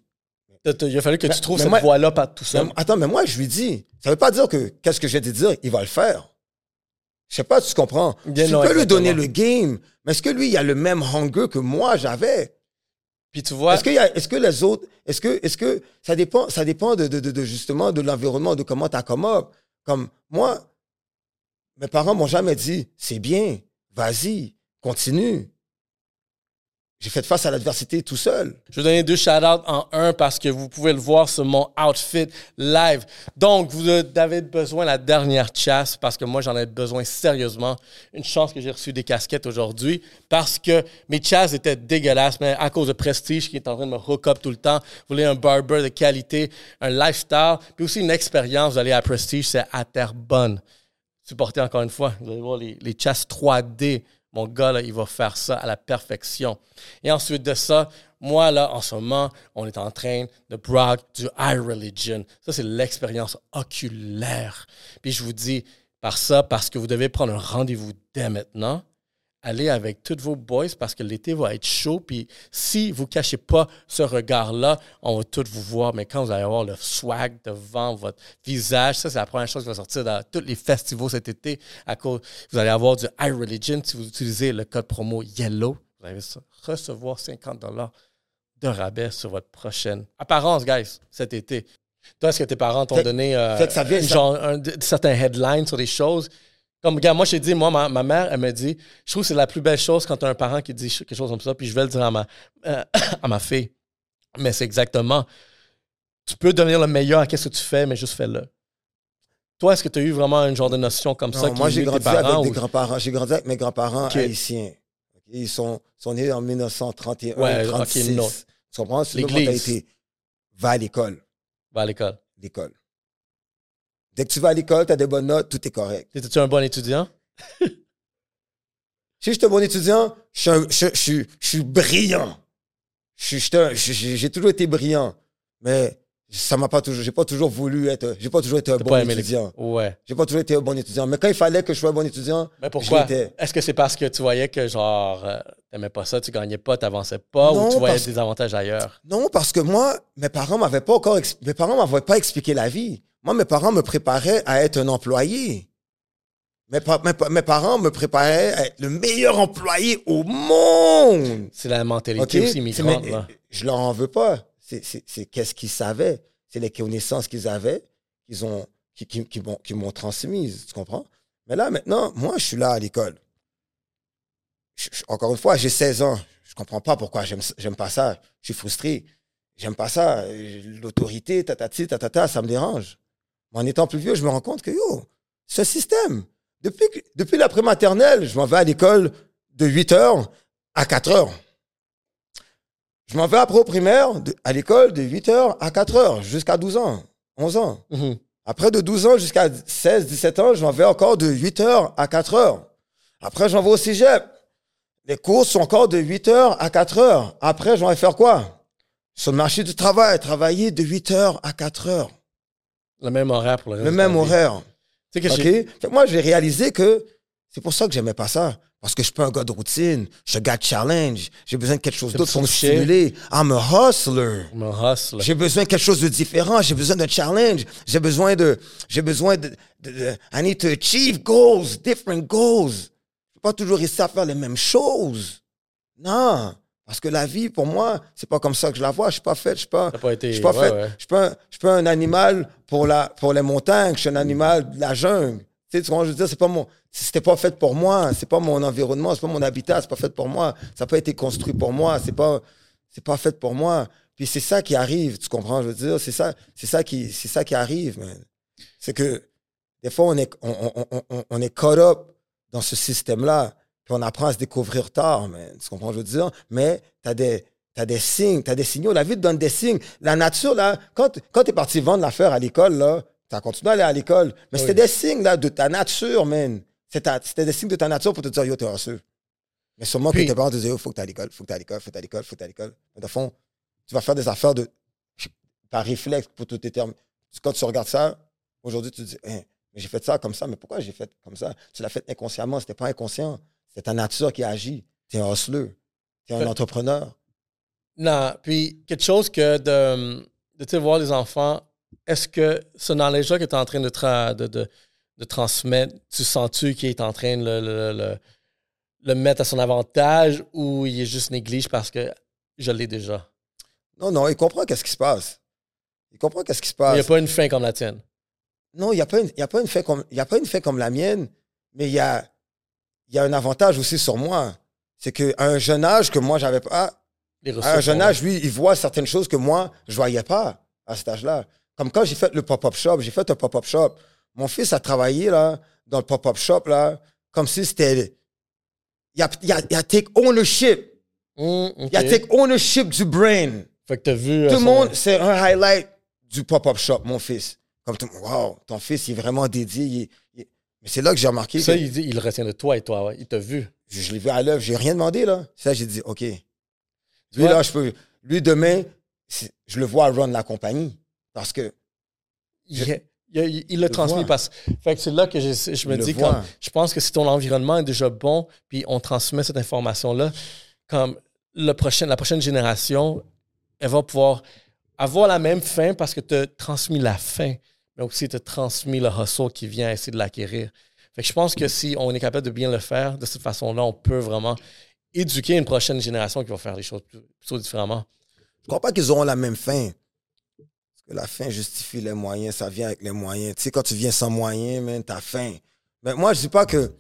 Il a fallu que Mais- tu trouves cette voie-là par tout seul. mais- attends, mais moi, je lui dis, ça veut pas dire que qu'est-ce que j'ai de dire, il va le faire. Je sais pas si tu comprends. Bien tu non, peux lui donner le game, mais est-ce que lui, il a le même hunger que moi, j'avais? Puis tu vois, Est-ce, a- est-ce que les autres, est-ce que, est-ce que ça dépend, ça dépend de, de- de- de justement de l'environnement, de comment tu accommodes. Comme moi, mes parents m'ont jamais dit, c'est bien, vas-y, continue. J'ai fait face à l'adversité tout seul. Je vais donner deux shout-outs en un parce que vous pouvez le voir sur mon outfit live. Donc, vous avez besoin de la dernière chasse parce que moi, j'en ai besoin sérieusement. Une chance que j'ai reçu des casquettes aujourd'hui parce que mes chasses étaient dégueulasses, mais à cause de Prestige qui est en train de me hook up tout le temps. Vous voulez un barber de qualité, un lifestyle, puis aussi une expérience. Vous allez à Prestige, c'est à terre bonne. Supportez encore une fois. Vous allez voir les chasses 3D. Mon gars, là, il va faire ça à la perfection. Et ensuite de ça, moi, là, en ce moment, on est en train de brag du Eye Religion. Ça, c'est l'expérience oculaire. Puis je vous dis par ça, parce que vous devez prendre un rendez-vous dès maintenant. Allez avec tous vos boys parce que l'été va être chaud. Puis si vous ne cachez pas ce regard-là, on va tous vous voir. Mais quand vous allez avoir le swag devant votre visage, ça, c'est la première chose qui va sortir dans tous les festivals cet été. À cause, vous allez avoir du Eye Religion. Si vous utilisez le code promo YELLOW, vous allez recevoir 50 de rabais sur votre prochaine apparence, guys, cet été. Toi, est-ce que tes parents t'ont donné euh, fait que ça vient- ça- genre, un- certains headlines sur des choses? Comme, regarde, moi, je t'ai dit, moi, ma, ma mère, elle me dit, je trouve que c'est la plus belle chose quand tu as un parent qui dit quelque chose comme ça, puis je vais le dire à ma, euh, à ma fille. Mais c'est exactement, tu peux devenir le meilleur à ce que tu fais, mais juste fais-le. Toi, est-ce que tu as eu vraiment un genre de notion comme ça Non, moi, j'ai grandi avec des grands-parents. J'ai grandi avec mes grands-parents haïtiens. Ils sont, sont nés en 1931, Ouais, ok, 36. non. Tu comprends? C'est une L'église. mentalité. Va à l'école. Va à l'école. L'école. Dès que tu vas à l'école, tu as des bonnes notes, tout est correct. Étais-tu un bon étudiant? Si je suis un bon étudiant, je suis, brillant. J'ai toujours été brillant. Mais ça m'a pas toujours, j'ai pas toujours voulu être, j'ai pas toujours été un bon étudiant. l'école? Ouais. J'ai pas toujours été un bon étudiant. Mais quand il fallait que je sois un bon étudiant, Mais pourquoi? Est-ce que c'est parce que tu voyais que, genre, euh, t'aimais pas ça, tu gagnais pas, t'avançais pas, Non, ou tu voyais des avantages ailleurs? Non, parce que moi, mes parents m'avaient pas encore, mes parents m'avaient pas expliqué la vie. Moi, mes parents me préparaient à être un employé. Mes, pa- mes pa- mes parents me préparaient à être le meilleur employé au monde. C'est la mentalité aussi mais, là. Je leur en veux pas. C'est- qu'est-ce qu'ils savaient? C'est les connaissances qu'ils avaient qu'ils ont, qui, qui, qui m'ont, qui m'ont transmises. Tu comprends? Mais là, maintenant, moi, je suis là à l'école. Encore une fois, j'ai 16 ans. Je comprends pas pourquoi j'aime, pas ça. Je suis frustré. J'aime pas ça. L'autorité, tatati, tatata, ça me dérange. Mais en étant plus vieux, je me rends compte que, yo, ce système, depuis, depuis la maternelle je m'en vais à l'école de 8 heures à 4 heures. Je m'en vais après au primaire, de- à l'école de 8 heures à 4 heures, jusqu'à 12 ans, 11 ans. Mhm. Après, de 12 ans jusqu'à 16, 17 ans, je m'en vais encore de 8 heures à 4 heures. Après, je m'en vais au cégep. les cours sont encore de 8h à 4h. Après, je vais faire quoi? Sur le marché du travail, travailler de 8h à 4h. Le même horaire pour le reste Le même horaire. Tu sais que OK? j'ai- Fait moi, j'ai réalisé que c'est pour ça que j'aimais pas ça. Parce que je suis pas un gars de routine. Je suis un gars de challenge. J'ai besoin de quelque chose d'autre pour me stimuler. I'm a hustler. Mon hustle. J'ai besoin de quelque chose de différent. J'ai besoin d'un challenge. J'ai besoin de, j'ai besoin de, de- de- I need to achieve goals, different goals. Je peux pas toujours rester à faire les mêmes choses. Non. Parce que la vie, pour moi, c'est pas comme ça que je la vois. Je suis pas fait, je suis pas, T'as pas été- je suis pas ouais, fait, ouais. je suis pas, un- je suis pas un animal pour la, pour les montagnes. Je suis un animal de la jungle. Tu sais, tu vois, je veux dire, c'est pas mon, c'était pas fait pour moi. C'est pas mon environnement, c'est pas mon habitat, c'est pas fait pour moi. Ça n'a pas été construit pour moi. C'est pas, c'est pas fait pour moi. Puis c'est ça qui arrive, tu comprends, je veux dire, c'est ça, c'est ça qui, c'est ça qui arrive, man. C'est que des fois on est, on, on, on- on, on est caught up dans ce système-là, puis on apprend à se découvrir tard, man. Tu comprends, je veux dire, mais t'as des, t'as des signes, t'as des signaux. La vie te donne des signes. La nature là, quand, quand t'es parti vendre l'affaire à l'école là, t'as continué à aller à l'école, mais c'était des signes là de ta nature, man. C'était ta- C'était des signes de ta nature pour te dire yo t'es ranceux. Mais sûrement Puis- que tes parents te disaient, il faut que tu à l'école, faut que tu à l'école, faut que tu à l'école, faut que tu à l'école. Mais de fond, tu vas faire des affaires de, par réflexe pour tout tes termes. Quand tu regardes ça, aujourd'hui, tu te dis, Hein, mais j'ai fait ça comme ça, mais pourquoi j'ai fait comme ça? Tu l'as fait inconsciemment, c'était pas inconscient. C'est ta nature qui agit. Tu es un hustleur. Tu es un entrepreneur. Non, puis quelque chose que de, de tu sais, voir les enfants, est-ce que ce knowledge-là que tu es en train de, tra- de, de, de transmettre, tu sens-tu qu'il est en train de le, le, le- le mettre à son avantage ou il est juste néglige parce que je l'ai déjà? Non, non, il comprend qu'est-ce qui se passe. Il comprend qu'est-ce qui se Il n'y a passe. pas une fin comme la tienne. Non, il n'y a, pas une- il y a, pas une fait comme- il y a pas une fait comme la mienne, mais il y a, il y a un avantage aussi sur moi. C'est qu'à un jeune âge que moi, j'avais pas, À un jeune âge, lui, il voit certaines choses que moi, je voyais pas à cet âge-là. Comme quand j'ai fait le pop-up shop, j'ai fait un pop-up shop. Mon fils a travaillé là, dans le pop-up shop, là, comme si c'était. Il a, il, a, il a take ownership. là. Hum, ok. Il a take ownership du brain. Fait que tu as vu. euh, Tout le son- monde, c'est un highlight du pop-up shop, mon fils. Comme tout, wow, ton fils, il est vraiment dédié. il il Mais c'est là que j'ai remarqué Ça, que il, dit- il retient de toi et toi. ouais. Il t'a vu. je, je l'ai vu à l'œuvre, j'ai rien demandé, là. Ça, j'ai dit, OK. Lui, là, je peux. Lui, demain, je le vois run la compagnie. Parce que. Il, il, il- il le vois. parce fait que c'est là que je, je me Il dis comme je pense que si ton environnement est déjà bon puis on transmet cette information là comme le prochain la prochaine génération elle va pouvoir avoir la même fin parce que tu as transmis la fin mais aussi as transmis le hustle qui vient essayer de l'acquérir fait que je pense que si on est capable de bien le faire de cette façon là on peut vraiment éduquer une prochaine génération qui va faire les choses plutôt différemment Je crois pas qu'ils auront la même fin. Parce que la fin justifie les moyens, ça vient avec les moyens. Tu sais, quand tu viens sans moyens, man, t'as faim. Mais moi, je dis pas que.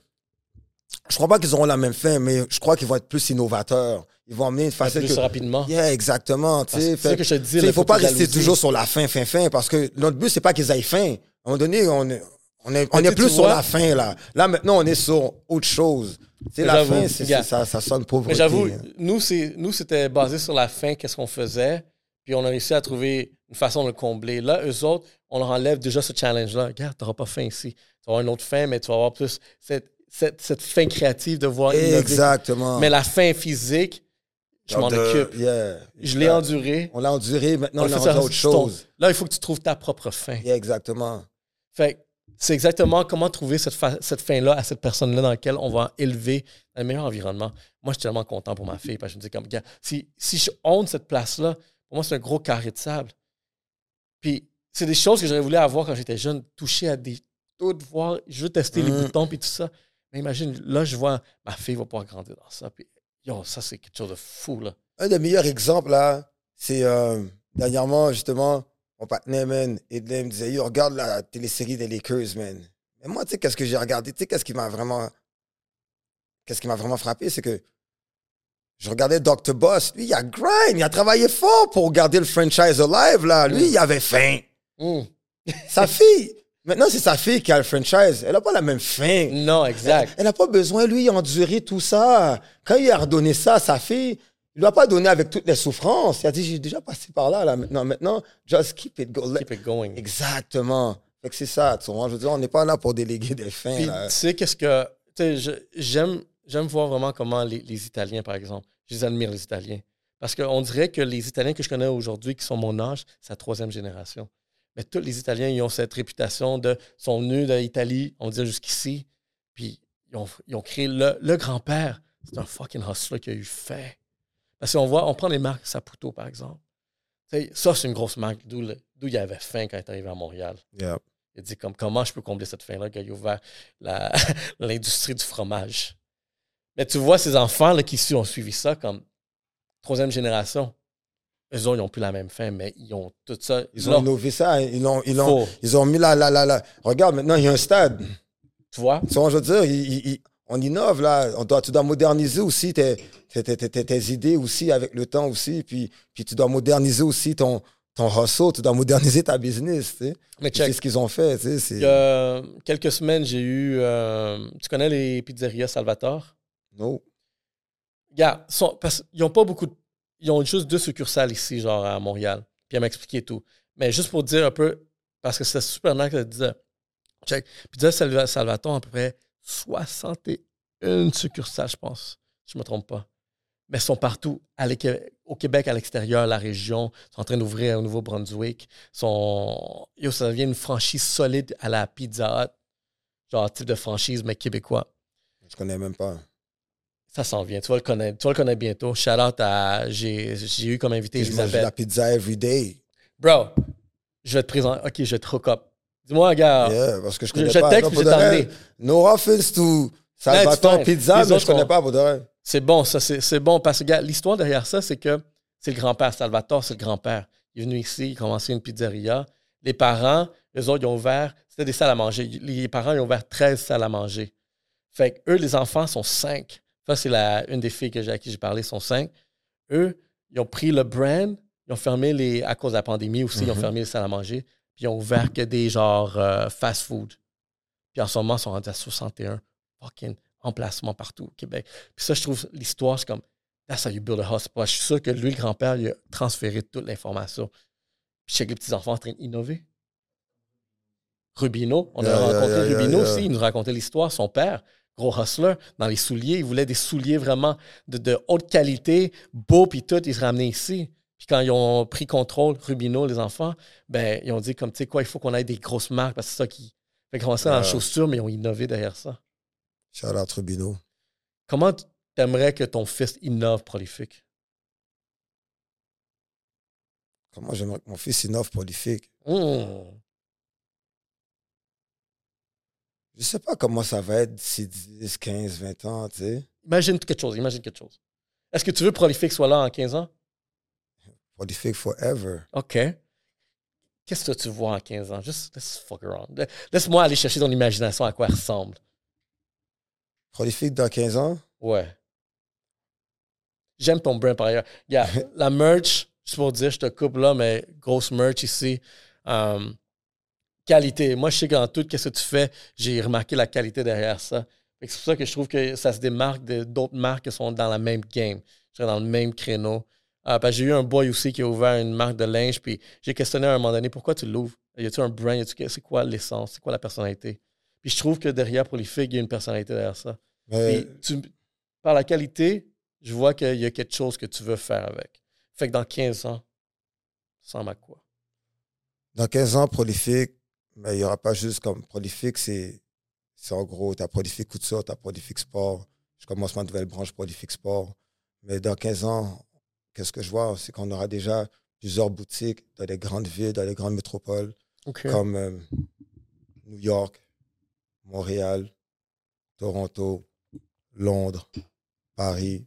Je crois pas qu'ils auront la même fin, mais je crois qu'ils vont être plus innovateurs. Ils vont amener une facette. plus que- rapidement Yeah, exactement. C'est ça que je te dis, il faut faut pas rester toujours sur la fin, fin, fin, parce que notre but, c'est pas qu'ils aillent faim. À un moment donné, on est, on est, on est plus sur la fin, là. Là, maintenant, on est sur autre chose. Mais la fin, c'est, c'est- ça, ça sonne pauvreté. Mais j'avoue, hein. nous, c'est, nous, c'était basé sur la fin, qu'est-ce qu'on faisait, puis on a réussi à trouver une façon de le combler. Là, eux autres, on leur enlève déjà ce challenge-là. Regarde, tu n'auras pas faim ici. Tu vas avoir une autre fin, mais tu vas avoir plus cette, cette, cette fin créative de voir innover. Exactement. Mais la fin physique, je m'en occupe. yeah. Je l'ai enduré. On l'a enduré, maintenant on, est fait autre chose. Là, il faut que tu trouves ta propre fin. Yeah, exactement. Fait c'est exactement comment trouver cette, fin-là à cette personne-là dans laquelle on va élever le meilleur environnement. Moi, je suis tellement content pour ma fille parce que je me dis comme, gars, si, si je honte cette place-là, pour moi, c'est un gros carré de sable. Puis, c'est des choses que j'aurais voulu avoir quand j'étais jeune, toucher à des taux de voir, je veux tester les Mm. boutons puis tout ça. Mais imagine, là, je vois ma fille va pouvoir grandir dans ça. Puis, yo, ça, c'est quelque chose de fou, là. Un des meilleurs exemples, là, c'est euh, dernièrement, justement, mon partenaire, man, Edley me disait, yo, regarde la télésérie des Lakers, man. Mais moi, tu sais, qu'est-ce que j'ai regardé? Tu sais, qu'est-ce qui m'a vraiment. Qu'est-ce qui m'a vraiment frappé, c'est que je regardais Dr. Boss. Lui, il a grind, il a travaillé fort pour garder le franchise alive, là. Lui, Mm. il avait faim. Mm. Sa fille, maintenant, c'est sa fille qui a le franchise. Elle n'a pas la même faim. Non, exact. Elle n'a pas besoin, lui, d'endurer tout ça. Quand il a redonné ça à sa fille, il ne lui a pas donné avec toutes les souffrances. Il a dit, j'ai déjà passé par là, là, maintenant. Maintenant, just keep it going. Keep it going. Exactement. Fait que c'est ça, tu vois. Je veux dire, on n'est pas là pour déléguer des fins, Puis, là. tu sais, qu'est-ce que. Tu sais, je- j'aime, j'aime voir vraiment comment les, les Italiens, par exemple, je les admire, les Italiens. Parce qu'on dirait que les Italiens que je connais aujourd'hui, qui sont mon âge, c'est la troisième génération. Mais tous les Italiens, ils ont cette réputation de sont venus d'Italie, on dire jusqu'ici, puis ils ont, ils ont créé le, le grand-père. C'est un fucking hustler qui a eu fait. Parce qu'on voit, on prend les marques Saputo, par exemple. T'sais, ça, c'est une grosse marque d'où le- d'où il avait faim quand il est arrivé à Montréal. Yeah. Il a dit comme comment je peux combler cette faim-là quand il a ouvert la- l'industrie du fromage? Mais tu vois, ces enfants là, qui ont suivi ça comme troisième génération, eux autres, ils n'ont plus la même faim, mais ils ont tout ça. Ils ont innové ça. hein. Ils ont, ils ont, ils ont mis la, la, la, la. Regarde, maintenant, il y a un stade. Tu vois? Tu vois, je veux dire, il- il- il- on innove là. On doit, tu dois moderniser aussi tes, tes, tes, tes- idées aussi avec le temps aussi. Puis, puis tu dois moderniser aussi ton, ton hustle. Tu dois moderniser ta business. Tu sais. Mais Puis C'est ce qu'ils ont fait. Tu sais, c'est- Il y a quelques semaines, j'ai eu. euh, tu connais les pizzerias Salvatore? No. Regarde, sont- parce qu'ils n'ont pas beaucoup de. Ils ont juste deux succursales ici, genre à Montréal. Puis elle m'a expliqué tout. Mais juste pour dire un peu, parce que c'est super nice qu'elle disait. Check. Pizza Salva- Salvatore, à peu près 61 succursales, je pense. Je ne me trompe pas. Mais elles sont partout. Au Québec, à l'extérieur, la région. Ils sont en train d'ouvrir au Nouveau-Brunswick. Sont... Ça devient une franchise solide à la Pizza Hut. Genre type de franchise, mais québécois. Je connais même pas. Ça s'en vient. Tu vas le connaître. Tu vas le connaître bientôt. Shout out à. J'ai eu comme invité Je mange de la Elisabeth. pizza every day. Bro, je vais te présenter. Ok, je vais te hook up. Dis-moi, gars. Yeah, parce que je je connais je pas. texte je vais vrai, t'emmener. No offense to Salvatore. Pizza, Les mais je connais sont- pas pour de. C'est bon, ça. C'est bon parce que, gars, l'histoire derrière ça, c'est que c'est le grand-père. Salvatore, c'est le grand-père. Il est venu ici, il a commencé une pizzeria. Les parents, eux autres, ils ont ouvert. C'était des salles à manger. Les parents, ils ont ouvert 13 salles à manger. Fait que eux, les enfants sont cinq. Ça, c'est la, une des filles que j'ai, à qui j'ai parlé, sont cinq. Eux, ils ont pris le brand, ils ont fermé les. À cause de la pandémie aussi, ils ont Mhm. fermé les salles à manger. Puis ils ont ouvert que des genres euh, fast-food. Puis en ce moment, ils sont rendus à 61 fucking emplacements partout au Québec. Puis ça, je trouve l'histoire, c'est comme. That's how you build a hospital. Je suis sûr que lui, le grand-père, il a transféré toute l'information. Puis chez les petits-enfants en train d'innover. Rubino, on a Yeah, rencontré yeah, yeah, Rubino aussi, il nous racontait l'histoire. Son père, gros hustler, dans les souliers, il voulait des souliers vraiment de, de haute qualité, beaux, puis tout, il se ramenait ici. Puis quand ils ont pris contrôle, Rubino, les enfants, ben, ils ont dit comme, tu sais quoi, il faut qu'on ait des grosses marques, parce que c'est ça qui... Fait qu'on ça dans la chaussure, mais ils ont innové derrière ça. Out Rubino. Comment tu aimerais que ton fils innove prolifique? Comment j'aimerais que mon fils innove prolifique? Hmm. Je sais pas comment ça va être d'ici 10, 15, 20 ans, tu sais. Imagine quelque chose, imagine quelque chose. Est-ce que tu veux prolifique soit là en 15 ans? Prolifique forever. OK. Qu'est-ce que tu vois en 15 ans? Juste let's fuck around. La- Laisse-moi aller chercher ton imagination à quoi elle ressemble. Prolifique dans 15 ans? Ouais. J'aime ton brand par ailleurs. Yeah, la merch, juste pour dire, je te coupe là, mais grosse merch ici. Um, qualité. Moi, je sais qu'en tout, qu'est-ce que tu fais, j'ai remarqué la qualité derrière ça. C'est pour ça que je trouve que ça se démarque d'autres marques qui sont dans la même game, dans le même créneau. Parce que j'ai eu un boy aussi qui a ouvert une marque de linge, puis j'ai questionné à un moment donné pourquoi tu l'ouvres? Y a-tu un brand? C'est quoi l'essence? C'est quoi la personnalité? Puis je trouve que derrière Prolifique, il y a une personnalité derrière ça. Mais Puis tu- par la qualité, je vois qu'il y a quelque chose que tu veux faire avec. Fait que dans 15 ans, ça ressemble à quoi? dans 15 ans, prolifique, mais il n'y aura pas juste comme prolifique, c'est c'est en gros, tu as prolifique couture, tu as prolifique sport. Je commence ma nouvelle branche prolifique sport. Mais dans 15 ans, qu'est-ce que je vois? C'est qu'on aura déjà plusieurs boutiques dans les grandes villes, dans les grandes métropoles, comme euh, New York, Montréal, Toronto, Londres, Paris.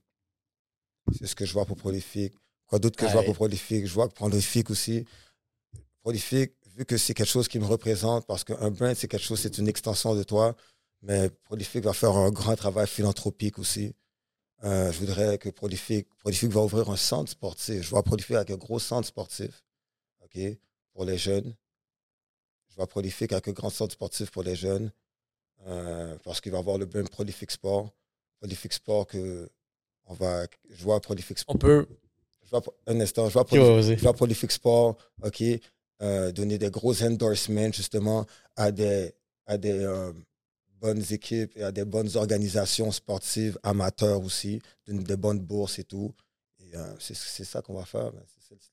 C'est ce que je vois pour Prolifique. Quoi d'autre que je vois pour Prolifique? Je vois que Prolifique aussi. Prolifique, vu que c'est quelque chose qui me représente, parce qu'un brand, c'est quelque chose, c'est une extension de toi, mais Prolifique va faire un grand travail philanthropique aussi. Euh, je voudrais que Prolifique, Prolifique va ouvrir un centre sportif. Je vois Prolifique avec un gros centre sportif, OK, pour les jeunes. Je vois Prolifique avec un grand centre sportif pour les jeunes, euh, parce qu'il va avoir le brand Prolifique Sport. Prolifique Sport que on va, je vois Prolifique Sport. On peut. Je vois, un instant, je vois vas-y. je vois Prolifique Sport, OK, euh, donner des gros endorsements justement à des, à des euh, bonnes équipes, y a des bonnes organisations sportives, amateurs aussi, de- des bonnes bourses et tout. Et euh, c'est ça qu'on va faire. man.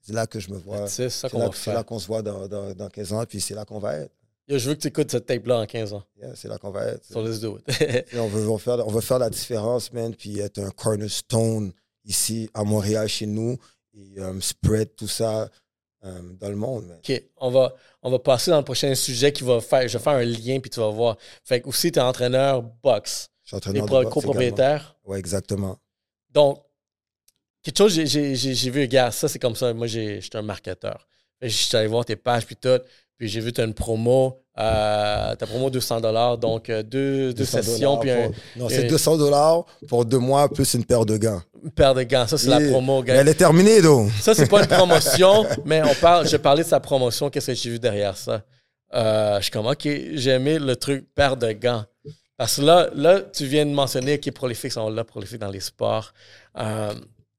C'est- là que je me vois. C'est ça qu'on va c'est là faire. qu'on se voit dans, dans, dans 15 ans, puis c'est là qu'on va être. Yo, je veux que tu écoutes cette tape-là en 15 ans. Yeah, c'est là qu'on va être. So let's do it. Et on, veut, on, veut faire, on veut faire la différence, man, puis être un cornerstone ici à Montréal, chez nous, et spread tout ça euh, dans le monde, man. OK, on va, on va passer dans le prochain sujet qui va faire. Je vais faire un lien, puis tu vas voir. Fait que aussi, tu es entraîneur boxe. Je suis entraîneur de pro- boxe copropriétaire. Ouais, exactement. Donc, quelque chose, j'ai- vu, gars, ça c'est comme ça. Moi, j'ai- j'étais un marketeur. Je suis allé voir tes pages, puis tout. Puis j'ai vu, tu as une promo. Euh, ta promo 200 donc euh, deux, deux 200 sessions, puis un- pour- Non, c'est et- 200 dollars pour deux mois plus une paire de gants. une paire de gants. Ça, c'est la promo, Mais gars. elle est terminée, donc. Ça, c'est pas une promotion, mais on parle, je parlais de sa promotion. Qu'est-ce que j'ai vu derrière ça? Euh, je suis comme, OK, j'ai aimé le truc paire de gants. Parce que là, là tu viens de mentionner qui est prolifique, sont là, prolifique dans les sports. Euh,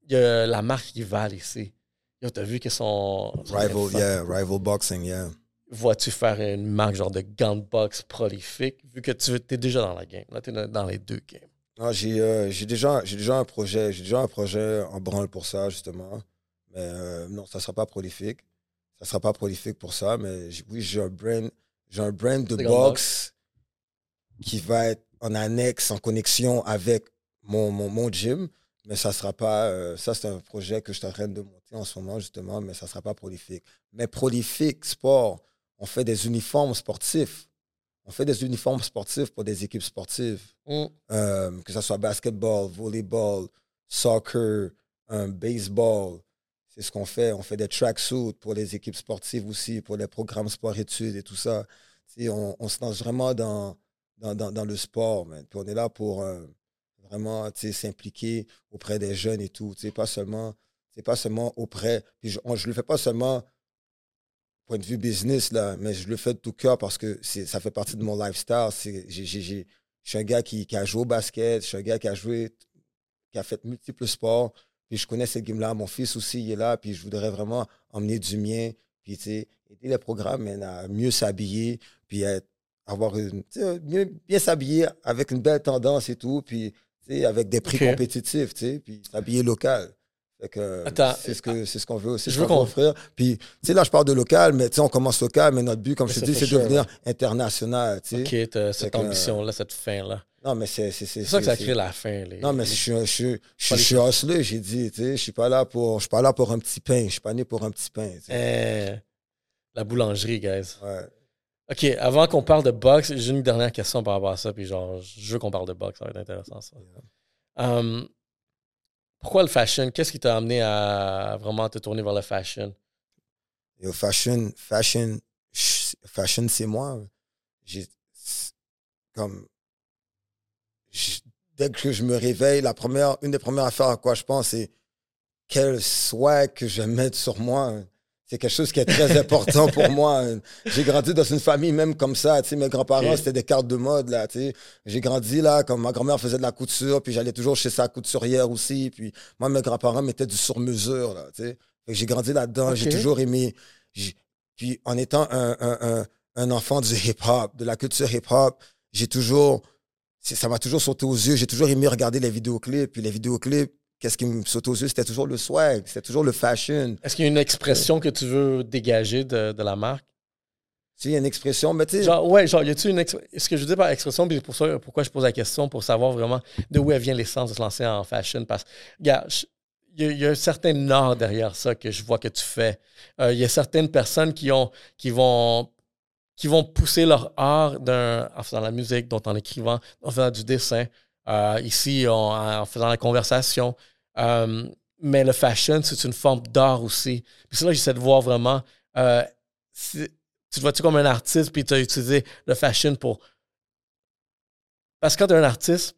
Il y a la marque Rival ici. Yo, t'as vu qu'ils sont. Rival, yeah, rival boxing, yeah. Vois-tu faire une marque genre de de boxe prolifique, vu que tu es déjà dans la game. Là, tu es dans les deux games? Non, j'ai euh, j'ai déjà, j'ai déjà un projet, j'ai déjà un projet en branle pour ça, justement. Mais euh, non, ça ne sera pas prolifique. Ça ne sera pas prolifique pour ça, mais oui, j'ai un brand, j'ai un brand de boxe qui va être en annexe, en connexion avec mon, mon, mon gym. Mais ça sera pas. euh, ça, c'est un projet que je suis en train de monter en ce moment, justement, mais ça ne sera pas prolifique. Mais prolifique, sport, on fait des uniformes sportifs. On fait des uniformes sportifs pour des équipes sportives. Mm. Euh, que ce soit basketball, volleyball, soccer, euh, baseball. C'est ce qu'on fait. On fait des tracksuits pour les équipes sportives aussi, pour les programmes sport-études et tout ça. On, on se lance vraiment dans, dans, dans, dans le sport. man. Puis on est là pour euh, vraiment s'impliquer auprès des jeunes et tout. Pas seulement, c'est pas seulement auprès. Puis je ne le fais pas seulement point de vue business, là, mais je le fais de tout cœur parce que ça fait partie de mon lifestyle. C'est- j'ai- j'ai- j'ai- Je suis un gars qui, qui a joué au basket, je suis un gars qui a joué, qui a fait multiples sports. Puis je connais cette game-là. Mon fils aussi, il est là. Puis je voudrais vraiment emmener du mien. Puis, tu sais, aider les programmes à mieux s'habiller. Puis être- avoir une. mieux- bien s'habiller avec une belle tendance et tout. Puis, tu sais, avec des prix compétitifs, tu sais. Puis s'habiller local. Attends, c'est ce que c'est ce qu'on veut, c'est je veux qu'on qu'on- offrir. Puis, tu sais, là, je parle de local, mais tu sais, on commence local, mais notre but, comme Mais je te dis, c'est de devenir international, tu sais. OK, cette ambition-là, cette fin-là. Non, mais c'est c'est ça que ça crée la fin. Les, non, mais les- je suis, je je je suis hustler, j'ai dit, tu sais, je suis pas là pour, je suis pas là pour un petit pain, je suis pas né pour un petit pain. Eh, la boulangerie, guys. Ouais. OK, avant qu'on parle de boxe, j'ai une dernière question par rapport à ça, puis genre, je veux qu'on parle de boxe, ça va être intéressant, ça. Um, pourquoi le fashion? Qu'est-ce qui t'a amené à vraiment te tourner vers le fashion? Au fashion, fashion, c'est moi. Comme, dès que je me réveille, la première, une des premières affaires à quoi je pense, c'est quel swag que je vais sur moi. C'est quelque chose qui est très important pour moi. J'ai grandi dans une famille même comme ça. Tu sais, mes grands-parents, c'était des cartes de mode. Là, tu sais. J'ai grandi là, comme ma grand-mère faisait de la couture, puis j'allais toujours chez sa couturière aussi. Puis moi, mes grands-parents mettaient du sur-mesure. Là, tu sais. J'ai grandi là-dedans. J'ai toujours aimé. Puis en étant un, un, un, un enfant du hip-hop, de la culture hip-hop, j'ai toujours. Ça m'a toujours sauté aux yeux. J'ai toujours aimé regarder les vidéoclips. Puis les vidéoclips, qu'est-ce qui me saute aux yeux? C'était toujours le swag. C'était toujours le fashion. Est-ce qu'il y a une expression que tu veux dégager de, de la marque? Tu sais, il y a une expression, mais tu sais, Genre, ouais, genre, y a-tu une exp- Ce que je dire par expression, puis pour ça, pourquoi je pose la question, pour savoir vraiment de où elle vient l'essence de se lancer en fashion. Parce que, regarde, il y, a- il y a un certain art derrière ça que je vois que tu fais. Euh, Il y a certaines personnes qui, ont, qui, vont, qui vont pousser leur art en faisant la musique, d'autres en écrivant, en faisant du dessin, euh, ici en, en faisant la conversation. Euh, mais le fashion, c'est une forme d'art aussi. Puis c'est là que j'essaie de voir vraiment. euh, tu te vois-tu comme un artiste, puis tu as utilisé le fashion pour. Parce que quand tu es un artiste,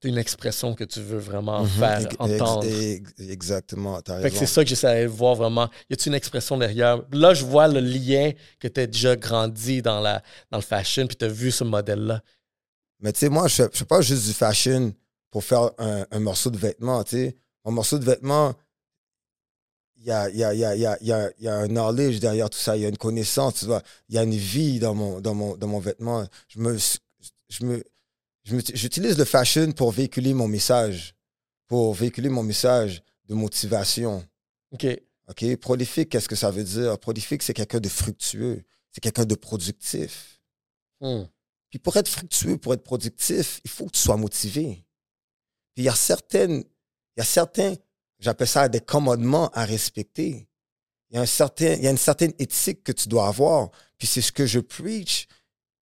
tu as une expression que tu veux vraiment Mhm, faire entendre. ex- Exactement, c'est ça que j'essaie de voir vraiment. Y a-t-il une expression derrière? Là, je vois le lien que tu as déjà grandi dans, la, dans le fashion, puis tu as vu ce modèle-là. Mais tu sais, moi, je je fais pas juste du fashion pour faire un, un morceau de vêtement, tu sais. Mon morceau de vêtement, il y a, y, a, y, a, y, a, y, a, il y a un knowledge derrière tout ça, il y a une connaissance, tu vois. Il y a une vie dans mon, dans mon, dans mon vêtement. Je me, je me, je me- j'utilise le fashion pour véhiculer mon message, pour véhiculer mon message de motivation. OK. OK? Prolifique, qu'est-ce que ça veut dire? Prolifique, c'est quelqu'un de fructueux. C'est quelqu'un de productif. Hmm. Puis pour être fructueux, pour être productif, il faut que tu sois motivé. Puis il y a certaines, il y a certains, j'appelle ça des commandements à respecter. Il y a un certain, il y a une certaine éthique que tu dois avoir. Puis c'est ce que je preach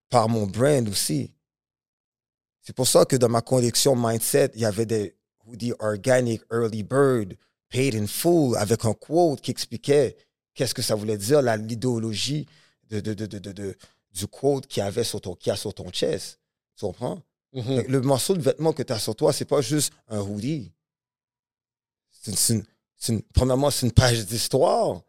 par mon brand aussi. C'est pour ça que dans ma collection Mindset, il y avait des hoodies organic early bird, paid in full, avec un quote qui expliquait qu'est-ce que ça voulait dire, l'idéologie de, de, de, de- de- du quote qu'il y avait sur ton, qu'il y a sur ton chest. Tu comprends? Mhm. Que Le morceau de vêtement que tu as sur toi, c'est pas juste un hoodie. C'est une- une- une- premièrement, c'est une page d'histoire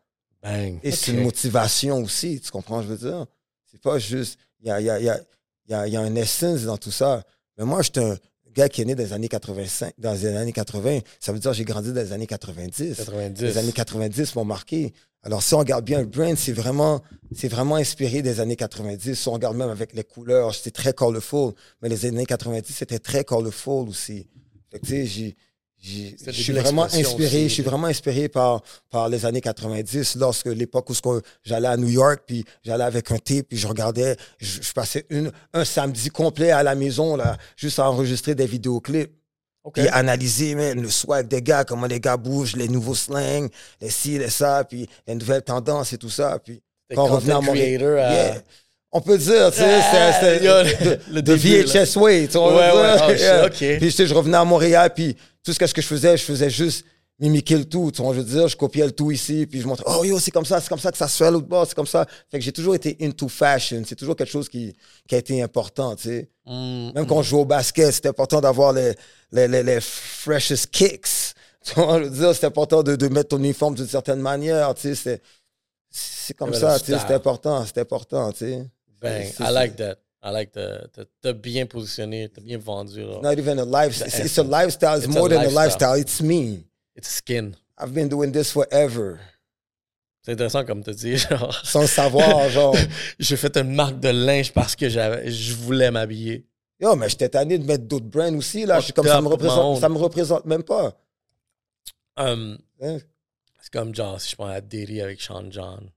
Bang. et c'est une motivation aussi. Tu comprends, ce que je veux dire? C'est pas juste. Il y a, il y, a, il y, a, il y, a, il y a un essence dans tout ça. Mais moi, j'étais un gars qui est né dans les années 85, dans les années 80. Ça veut dire que j'ai grandi dans les années 90. 90. Les années 90 m'ont marqué. Alors, si on regarde bien le brand, c'est vraiment, c'est vraiment inspiré des années 90. Si on regarde même avec les couleurs, c'était très colorful. Mais les années 90, c'était très colorful aussi. Fait que, tu sais, je suis vraiment inspiré, aussi. je suis vraiment inspiré par, par les années 90, lorsque l'époque où j'allais à New York, puis j'allais avec un tape, puis je regardais, je, je passais une, un samedi complet à la maison, là, juste à enregistrer des vidéoclips. OK. Puis analyser man, le swag des gars, comment les gars bougent, les nouveaux slangs, les ci, les ça, puis les nouvelles tendances et tout ça. Puis quand on revenait à Montréal. Yeah. On peut dire, tu sais, Ah, c'était le- début, là. VHS way, tu vois. Ouais, ouais, oh, Yeah. Puis tu sais, je revenais à Montréal, puis tout ce que, ce que je faisais, je faisais juste mimiquer le tout, tu vois, je veux dire, je copiais le tout ici, puis je montrais, oh yo, c'est comme ça, c'est comme ça que ça se fait à l'autre bord, c'est comme ça. Fait que j'ai toujours été into fashion, c'est toujours quelque chose qui, qui a été important, tu sais. Hmm. Même quand on joue au basket, c'était important d'avoir les, les, les, les freshest kicks. Tu vois, je veux dire, c'est important de, de mettre ton uniforme d'une certaine manière, tu sais, c'est, comme ça, tu sais, c'est style. important, c'est important, tu sais. Bang. I like that. I like the. T'as bien positionné, t'as bien vendu. Là. Not even a life, it's, it's a lifestyle, it's, It's a more than a lifestyle. lifestyle, it's me. It's skin. I've been doing this forever. C'est intéressant comme tu dis. Genre, Sans savoir, genre. j'ai fait une marque de linge parce que je voulais m'habiller. Yo, mais j'étais tanné de mettre d'autres brands aussi, là. Je suis comme ça me représente, ça me représente même pas. Um, Hein? c'est comme genre, si je prends la Diddy avec Sean John,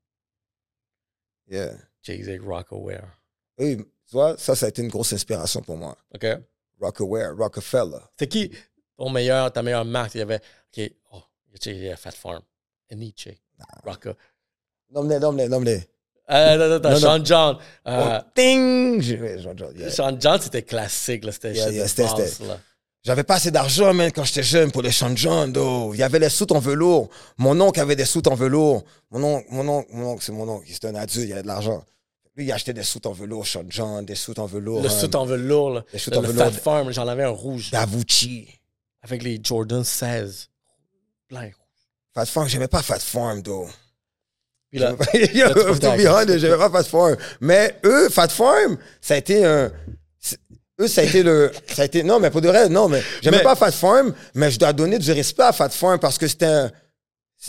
Yeah. Jay-Z, Rockaware. Oui, tu vois, ça, ça a été une grosse inspiration pour moi. OK? Rockaware, Rockefeller. C'est qui ton meilleur, ta meilleure marque? Il y avait, OK, oh, il y a Fat Farm, Nietzsche, Rocka. Nomme-les, nomme-les, nomme-les. Euh, non, non, non, Non, Sean John. Euh, Oh, ting! Yeah. Sean John, c'était classique. C'était Yeah, yeah. J'avais pas assez d'argent, man, quand j'étais jeune pour les Sean John. Il y avait les soutes en velours. Mon oncle avait des soutes en velours. Mon oncle, mon oncle, mon oncle, c'est mon oncle. C'était un adulte, il avait de l'argent. Lui, il achetait des soutes en velour, Sean John, des soutes en velours. Le hein, suit en velours, là. Suits Le, en le velours. Fat Farm, j'en avais un rouge. Davucci. Avec les Jordan 16. Plein. Fat Farm, j'aimais pas Fat Farm, though. Puis là, j'aimais pas Fat Farm. Mais eux, Fat Farm, ça a été un. Eux, ça a été le. Ça a été, non, mais pour de vrai, non, mais j'aimais Mais- pas Fat Farm, mais je dois donner du respect à Fat Farm parce que c'était un.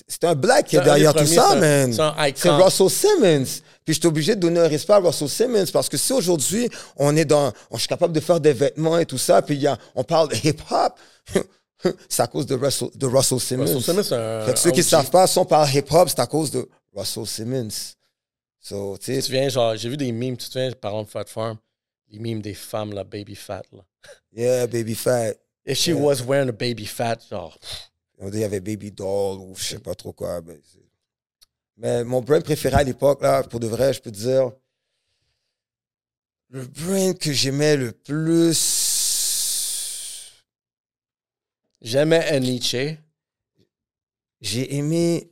C'était un black qui est C'est derrière tout ça, c'est man. c'est. C'est Russell Simmons. Puis je suis obligé de donner un respect à Russell Simmons parce que si aujourd'hui, on est dans. On, je suis capable de faire des vêtements et tout ça, puis y a, on parle de hip-hop, c'est à cause de Russell, de Russell Simmons. Russell Simmons, c'est un. Fait que ceux qui ne savent pas, si on parle hip-hop, c'est à cause de Russell Simmons. So, tu souviens, genre, j'ai vu des memes, tu te souviens, parlant de Fat Farm, les memes des femmes, là, baby fat, là. yeah, Baby Fat. If she Yeah. was wearing a baby fat, genre, Il y avait Baby Doll ou je sais pas trop quoi. Mais, mon brand préféré à l'époque, là, pour de vrai, je peux te dire, le brand que j'aimais le plus, j'aimais Nietzsche. j'ai aimé,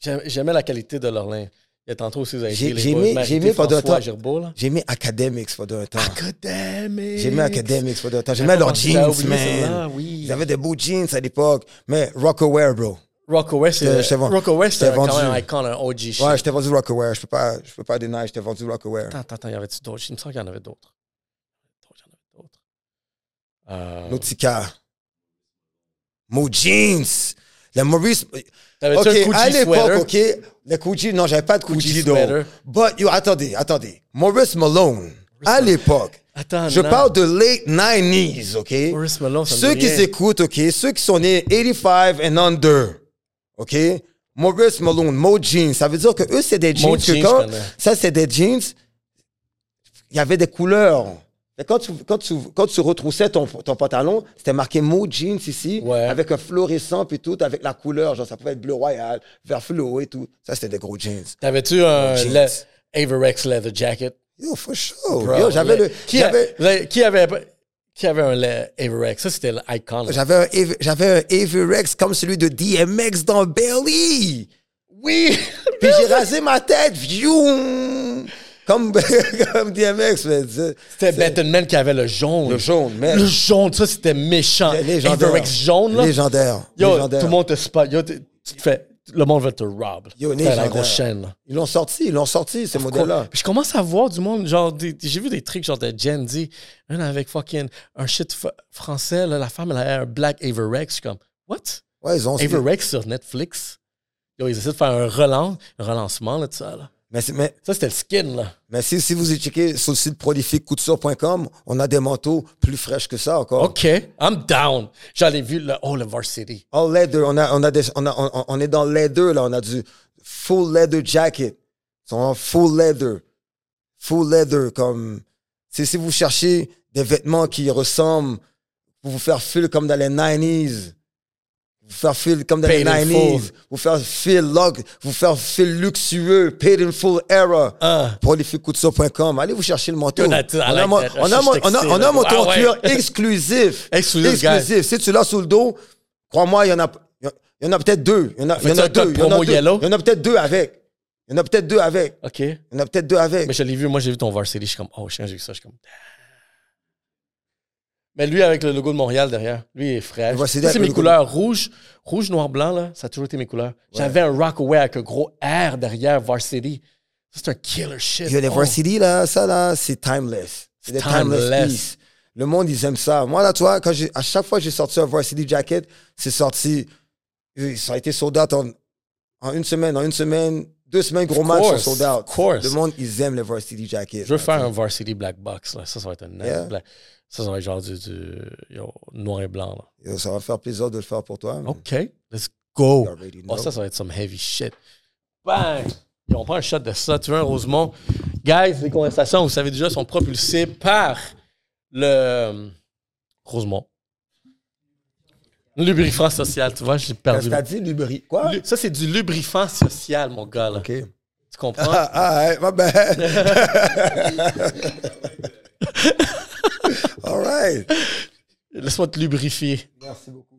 J'aim- J'aimais la qualité de leur linge. Il y a tantôt aussi, vous avez J'ai- aimé- j'ai aimé pendant un temps- j'ai aimé Academics pendant un temps. Academics. J'ai aimé Academics pendant un temps. J'aimais leurs J'avais jeans, man. oui. Ils avaient des beaux jeans à l'époque. Mais Rockaware, bro. T'ai c'est vendu- Rockaway, je c'est t'ai quand même vendu. un icon, un OG shit. Ouais, je t'ai vendu Rockaware. Je peux pas, je peux pas dénier, je t'ai vendu Rockaware. Attends, attends, attends, y avait-tu d'autres? Il me semble qu'il y en avait d'autres. D'autres, Il y en avait d'autres. Euh, Nautica. Mo Jeans. Les Maurice. T'avais-tu Ok, un Gucci à l'époque, ok. Les Gucci, non, j'avais pas de sweater. though. But, yo, attendez, attendez. Maurice Malone, à l'époque, Attends, Je non. parle de late 90s, OK? Maurice Malone, ça Ceux qui s'écoutent, OK? Ceux qui sont nés 85 and under, OK? Maurice Malone, Mo Jeans. Ça veut dire que eux, c'est des jeans Mo que Jeans, quand... Ça, c'est des jeans... Il y avait des couleurs. Quand tu, quand tu, quand tu retroussais ton, ton pantalon, c'était marqué Mo Jeans ici, Ouais. avec un fluorescent puis tout, avec la couleur. Genre, ça pouvait être bleu royal, vert fluo et tout. Ça, c'était des gros jeans. T'avais-tu un le- Averex leather jacket? Yo, for sure. Bro, Yo, j'avais le- le... Qui, j'avais- a- le- qui avait, qui avait un Averex? Ça, c'était l'icon. J'avais un, j'avais un Averex comme celui de DMX dans Belly. Oui! Puis j'ai rasé ma tête. Vioum! Comme, comme DMX. C'était Benton Man qui avait le jaune. Le jaune, mais- Le jaune, ça, c'était méchant. Légendaire. Jaune, là. Légendaire. Yo, Légendaire. tout le monde te spot. Yo, tu te fais... Le monde va te rob. Yo, la grosse chaîne, là. Ils l'ont sorti, ils l'ont sorti, ces modèles-là. Je commence à voir du monde, genre, j'ai vu des trucs genre de Gen Z, un avec fucking un shit français, là, la femme, elle a un Black Averex. Je suis comme, what? Ouais, ils ont. Averex sur Netflix? Yo, ils essaient de faire un relance, un relancement, là, de ça, là. Mais, mais, Ça, c'était le skin, là. mais si, si vous checkez sur le site prolifiquecouture.com, on a des manteaux plus fraîches que ça encore. OK, I'm down. J'en ai vu, le, oh, le Varsity. All leather, on, a, on, a des, on, a, on, on est dans leather, là. On a du full leather jacket. Ils sont en full leather. Full leather, comme. C'est si vous cherchez des vêtements qui ressemblent pour vous faire feel comme dans les 90s. Vous faire feel comme dans Paid les 90s. Vous faire feel log, vous faire feel luxueux, paid in full era. Prolifiquecouture.com. Allez vous chercher le manteau. On, a, mon- on, a, on, a, texté, on a là. mon Ah ouais. cuir exclusif. Exclusif. Si tu l'as sous le dos, crois-moi, il y en a, il y en a peut-être deux. Il y en a, il y en Fais-tu a un deux. Il y en a deux. Il y en a peut-être deux avec. Il y en a peut-être deux avec. OK. Il y en a peut-être deux avec. Mais je l'ai vu, moi j'ai vu ton Varsity, je suis comme, oh, j'ai vu ça, je suis comme, mais lui avec le logo de Montréal derrière, lui il est Varsity Ça, c'est mes couleurs rouge, rouge, noir, blanc, là, ça a toujours été mes couleurs. J'avais un Rockaway avec un gros R derrière Varsity. C'est un killer shit. Yo, les Oh. Varsity, là, ça, là, c'est timeless. C'est des timeless. Le monde, ils aiment ça. Moi, là, tu vois, quand j'ai, à chaque fois que j'ai sorti un Varsity Jacket, c'est sorti, euh, ça a été sold out en, en une semaine, en une semaine, deux semaines, gros match, sont sold out. of course. Le monde, ils aiment les Varsity Jackets. Je veux faire un Varsity Black Box, là. Ça, ça va être un nice Yeah. black. Ça, ça va être genre du, du- yo, noir et blanc, là. Yo, ça va faire plaisir de le faire pour toi. OK, let's go. Oh, ça, ça va être some heavy shit. Bang! Yo, on prend un shot de ça. Tu veux un Rosemont? Guys, les conversations, vous savez déjà, sont propulsées par le euh, Rosemont. Lubrifiant social, tu vois, j'ai perdu. T'as dit Lubri. Quoi? Ça, c'est du lubrifiant social, mon gars. Là. OK. Tu comprends? Ah, ah, ouais, ma. All right. Laisse-moi te lubrifier. Merci beaucoup.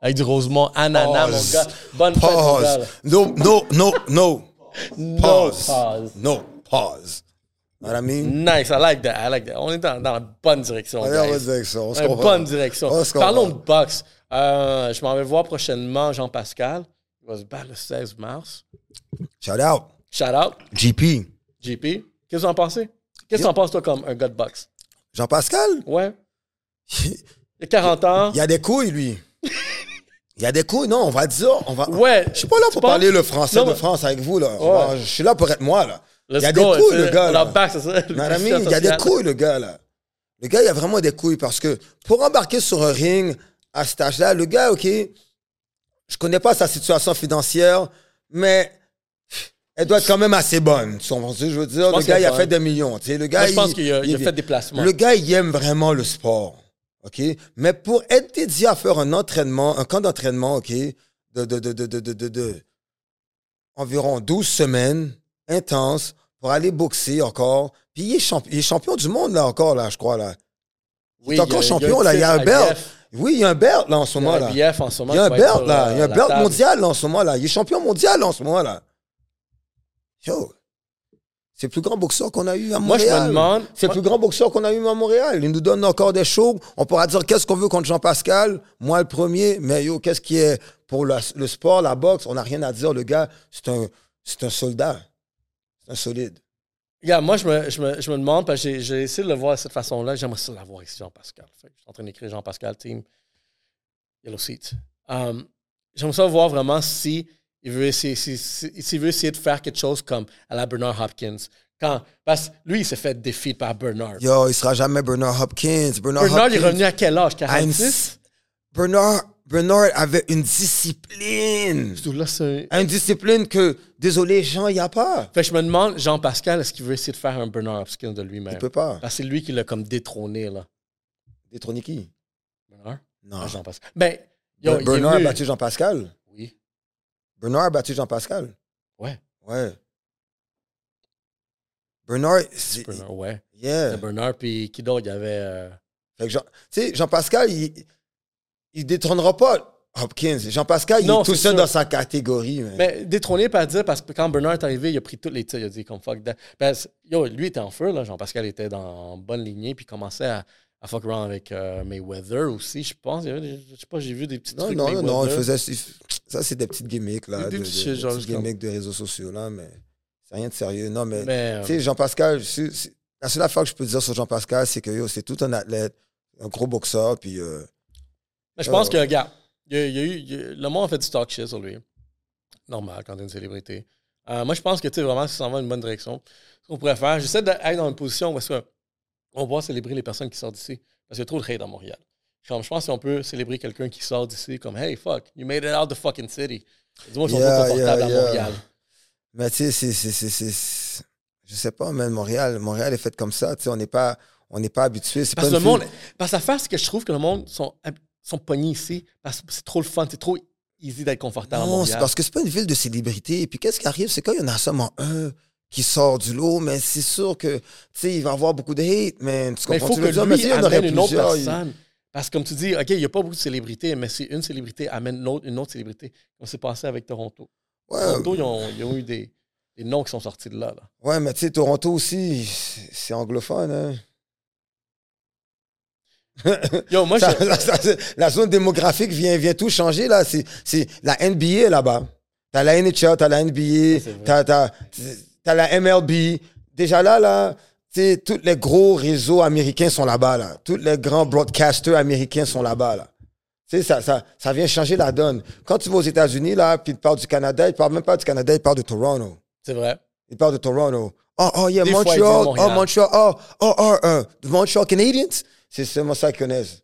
Avec du Rosemont ananas, Pause. mon gars. Bonne fête, mon gars. Pause. No, no, no, no. No Pause. pause. No, pause. Know what I mean? Nice, I like that, I like that. On est dans, dans la bonne direction. On est dans la bonne direction, on se comprend. bonne direction. Parlons de boxe. Euh, je m'en vais voir prochainement Jean-Pascal. Il va se battre le 16 mars. Shout out. Shout out, GP. JP. Qu'est-ce que tu en penses? Qu'est-ce que tu en penses, toi, comme un gars de boxe? Jean-Pascal, Ouais. Il a 40 ans. il y a des couilles, lui. Il y a des couilles, non, on va dire. On va... Ouais. Je suis pas là pour penses? parler le français Non, de mais- France avec vous, là. On Ouais. va- Je suis là pour être moi, là. Il y a des couilles, le gars, là. c'est ça. lubrifiant Il y a des couilles, le gars, là. Le gars, il a vraiment des couilles parce que pour embarquer sur un ring à cet âge-là, le gars, OK, je connais pas sa situation financière, mais elle doit être quand même assez bonne. Tu comprends je veux dire? Le gars, il a fait des millions. Tu sais, le gars, Moi, je pense il- qu'il a, il a fait des placements. Le gars, il aime vraiment le sport. OK? Mais pour être dédié à faire un entraînement, un camp d'entraînement, OK, de, de, de, de, de, de, de- de environ 12 semaines, intense, pour aller boxer encore. Puis il est, champ- il est champion du monde, là, encore, là, je crois, là. Oui, il est encore a- champion, il là. Il y a un belt. Oui, il y a un belt, là, en ce moment, là. Il y a un belt, là. Il y a un belt mondial, là, en ce moment, là. Il est champion mondial, en ce moment, là. Yo. C'est le plus grand boxeur qu'on a eu à Moi, je Montréal. me demande- C'est le plus grand boxeur qu'on a eu à Montréal. Il nous donne encore des shows. On pourra dire qu'est-ce qu'on veut contre Jean-Pascal. Moi, le premier. Mais yo, qu'est-ce qui est pour la- le sport, la boxe? On n'a rien à dire. Le gars, c'est un, c'est un soldat. C'est un solide. Regarde, moi, je me, je me, je me demande, parce que j'ai- essayé de le voir de cette façon-là. J'aimerais ça l'avoir ici, Jean-Pascal. Je suis en train d'écrire Jean-Pascal, team Yellow Seat. Um, J'aimerais ça voir vraiment si il veut essayer, si- si- s'il veut essayer de faire quelque chose comme à la Bernard Hopkins, Quand, parce que lui, il s'est fait défier par Bernard. Yo, il sera jamais Bernard Hopkins. Bernard, Bernard il est Hopkins, revenu à quel âge? à une- 46? Bernard, Bernard avait une discipline. Là, Une discipline que, désolé, Jean, il n'y a pas. Fait je me demande, Jean-Pascal, est-ce qu'il veut essayer de faire un Bernard Hopkins de lui-même? Il peut pas. Parce que c'est lui qui l'a comme détrôné, là. Détrôner qui? Bernard? Non. Ah, Jean-Pascal. Ben, yo, Bernard a battu Jean-Pascal. Bernard a battu Jean-Pascal. Ouais. Ouais. Bernard, c'est- Bernard, ouais. yeah. C'est Bernard, puis qui d'autre? Il y avait. euh, Fait que Jean, tu sais, Jean-Pascal, il, il détrônera pas Hopkins. Jean-Pascal, il Non, est tout c'est seul sûr. dans sa catégorie. man. Mais détrôné par dire, parce que quand Bernard est arrivé, il a pris tous les titres. Il a dit comme fuck that. Ben, c'est- yo, lui était en feu, là. Jean-Pascal était dans en bonne lignée, puis commençait à, à fuck around avec euh, Mayweather aussi, je pense. Il y avait des- je sais pas, j'ai vu des petits non, trucs. non, non, non, il faisait. il f- Ça, c'est des petites gimmicks, là. Des de, petits de- des gimmicks de réseaux sociaux, là, mais c'est rien de sérieux. Non, mais. Mais, euh, Tu sais, Jean-Pascal, la seule affaire que je peux dire sur Jean-Pascal, c'est que c'est tout un athlète, un gros boxeur, puis. euh, Mais je pense Euh, que, regarde, il y a, il y a eu, il y a- le monde a fait du talk shit sur lui. Normal quand t'es une célébrité. Euh, moi, je pense que, tu sais, vraiment, ça s'en va dans une bonne direction. Ce qu'on pourrait faire, j'essaie d'être dans une position où est-ce que on va célébrer les personnes qui sortent d'ici. Parce qu'il y a trop de hate à Montréal. Comme, je pense qu'on peut célébrer quelqu'un qui sort d'ici comme Hey, fuck, you made it out the fucking city. Dis-moi qu'ils sont Yeah, confortables yeah, à yeah. Montréal. Mais tu sais, c'est- Je sais pas, man, Montréal, Montréal est fait comme ça. Tu sais, on n'est pas, on n'est pas habitué. Parce pas que le monde. Parce l'affaire, c'est que je trouve que le monde sont, sont pognés ici parce que c'est trop le fun, c'est trop easy d'être confortable Non, c'est Montréal. parce que c'est pas une ville de célébrité. Et puis qu'est-ce qui arrive, c'est quand il y en a seulement un qui sort du lot, mais c'est sûr que, tu sais, il va avoir beaucoup de hate, man. Tu Mais il comprends faut ce que veux dire? Mais lui s'il y en aurait une autre il- personne. Parce que comme tu dis, OK, il n'y a pas beaucoup de célébrités, mais si une célébrité amène une autre, une autre célébrité, comme c'est passé avec Toronto. Ouais, Toronto, ils ont, ils ont eu des, des noms qui sont sortis de là. là. ouais, mais tu sais, Toronto aussi, c'est anglophone, hein. Yo, moi, Ça- je- la zone démographique vient, vient tout changer, là. C'est la NBA là-bas. T'as la NHL, t'as la NBA, t'as la MLB. Déjà là, là, sais, tous les gros réseaux américains sont là-bas, là. Tous les grands broadcasters américains sont là-bas, là. Tu sais, ça, ça, ça vient changer la donne. Quand tu vas aux États-Unis, là, puis ils parlent du Canada, ils parlent même pas du Canada, ils parlent de Toronto. c'est vrai. Ils parlent de Toronto. Oh, oh, yeah, Des Montreal. Oh. Montreal. Oh, oh, oh, uh, Montreal Canadiens? C'est seulement ça qu'ils connaissent.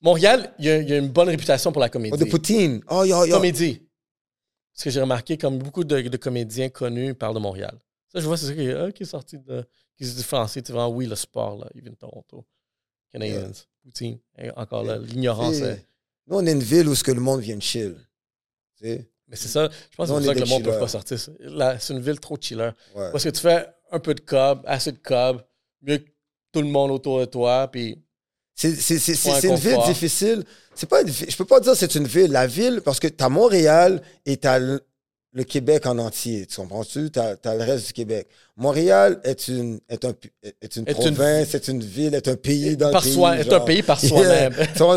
Montréal, il y, a, y a une bonne réputation pour la comédie. Oh, de Poutine. Oh, yo, yo. Comédie. Ce que j'ai remarqué, comme beaucoup de, de comédiens connus parlent de Montréal. Ça, je vois, c'est ça qui, est- qui est sorti de. Qui se différencie. Tu vois, oui, le sport, là, il vient de Toronto. Canadiens. Poutine. Et encore là, l'ignorance. Est- Nous, on est une ville où ce que le monde vient de chill. Mais c'est ça, je pense que c'est pour ça que le monde ne peut pas sortir. C'est- une ville trop chiller. Ouais. Parce que tu fais un peu de cob, assez de cob, mieux que tout le monde autour de toi, puis C'est une ville difficile. C'est pas une je peux pas dire que c'est une ville. La ville, parce que tu as Montréal et tu as le, Québec en entier. Tu comprends-tu? Tu as, le reste du Québec. Montréal est une, est un, est une Est une- province, est une ville, est un pays dans par le pays. soi, est un pays par soi-même.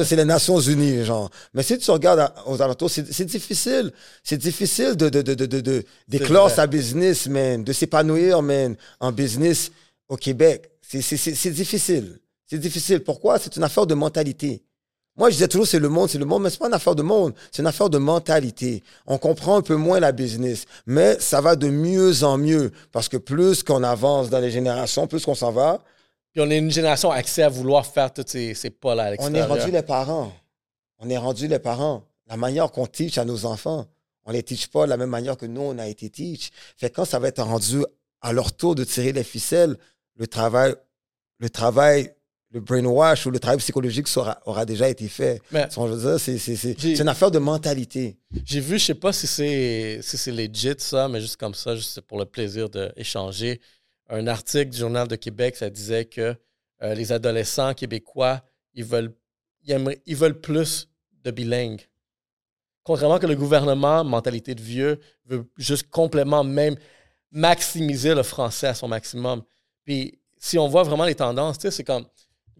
C'est les Nations Unies, genre. Mais si tu regardes à- aux alentours, c'est difficile. C'est difficile de, de, de, de, de, d'éclore sa business, man, de s'épanouir, man, en business au Québec. C'est- C'est c'est- c'est difficile. C'est difficile. Pourquoi? C'est une affaire de mentalité. Moi, je disais toujours, c'est le monde, c'est le monde, mais c'est pas une affaire de monde, c'est une affaire de mentalité. On comprend un peu moins la business, mais ça va de mieux en mieux, parce que plus qu'on avance dans les générations, plus qu'on s'en va, Puis on est une génération accès à vouloir faire tous ces, ces pas-là à On est rendu les parents. On est rendu les parents. La manière qu'on teach à nos enfants, on les teach pas de la même manière que nous, on a été teach. Fait que quand ça va être rendu à leur tour de tirer les ficelles, le travail, le travail, le brainwash ou le travail psychologique sera, aura déjà été fait. C'est, une affaire de mentalité. j'ai vu, je sais pas si c'est si c'est legit ça, mais juste comme ça, juste pour le plaisir d'échanger, un article du Journal de Québec, ça disait que euh, les adolescents québécois, ils veulent, ils, aimeraient- ils veulent plus de bilingues. Contrairement que le gouvernement, mentalité de vieux, veut juste complètement même maximiser le français à son maximum. Puis si on voit vraiment les tendances, tu sais, c'est comme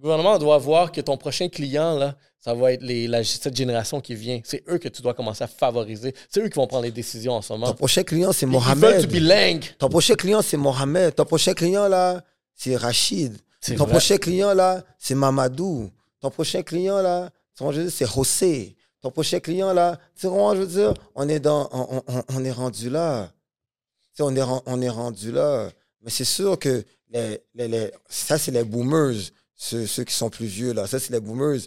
le gouvernement doit voir que ton prochain client, là, ça va être les, la, cette génération qui vient. C'est eux que tu dois commencer à favoriser. C'est eux qui vont prendre les décisions en ce Ton moment. prochain client, c'est Mohamed. bilingue. Ton prochain client, c'est Mohamed. Ton prochain client, là, c'est Rachid. Ton vrai. prochain client, là, c'est Mamadou. Ton prochain client, là, c'est José. Ton prochain client, là, tu je veux dire, on est, dans, on, on- on est rendu là. On est, on est rendu là. Mais c'est sûr que les, les, les- ça, c'est les boomers, ceux, ceux qui sont plus vieux, là. Ça, c'est les boomers.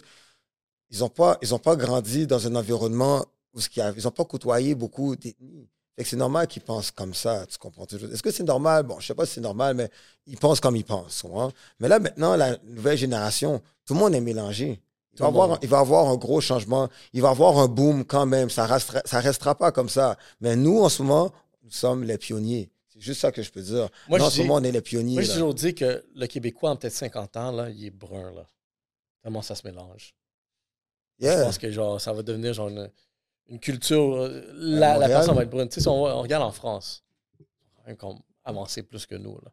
Ils n'ont pas, ils ont pas grandi dans un environnement où ce qu'il y a- ils n'ont pas côtoyé beaucoup d'ethnies. C'est normal qu'ils pensent comme ça, tu comprends toujours. Est-ce que c'est normal? Bon, je sais pas si c'est normal, mais ils pensent comme ils pensent. comprends? Mais là, maintenant, la nouvelle génération, tout le monde est mélangé. Il va, avoir, il va avoir un gros changement. Il va avoir un boom quand même. Ça restera, ça restera pas comme ça. Mais nous, en ce moment, nous sommes les pionniers. C'est juste ça que je peux dire. Moi, Nous, en je ce dis- moment, on est les pionniers. Moi, j'ai toujours dit que le Québécois, en peut-être 50 ans, là, il est brun. Là. Tellement ça se mélange. Je pense que genre, ça va devenir genre une, une culture. euh, La, la personne va être brune. Tu sais, si on, on regarde en France, comme avancé plus que nous. Là.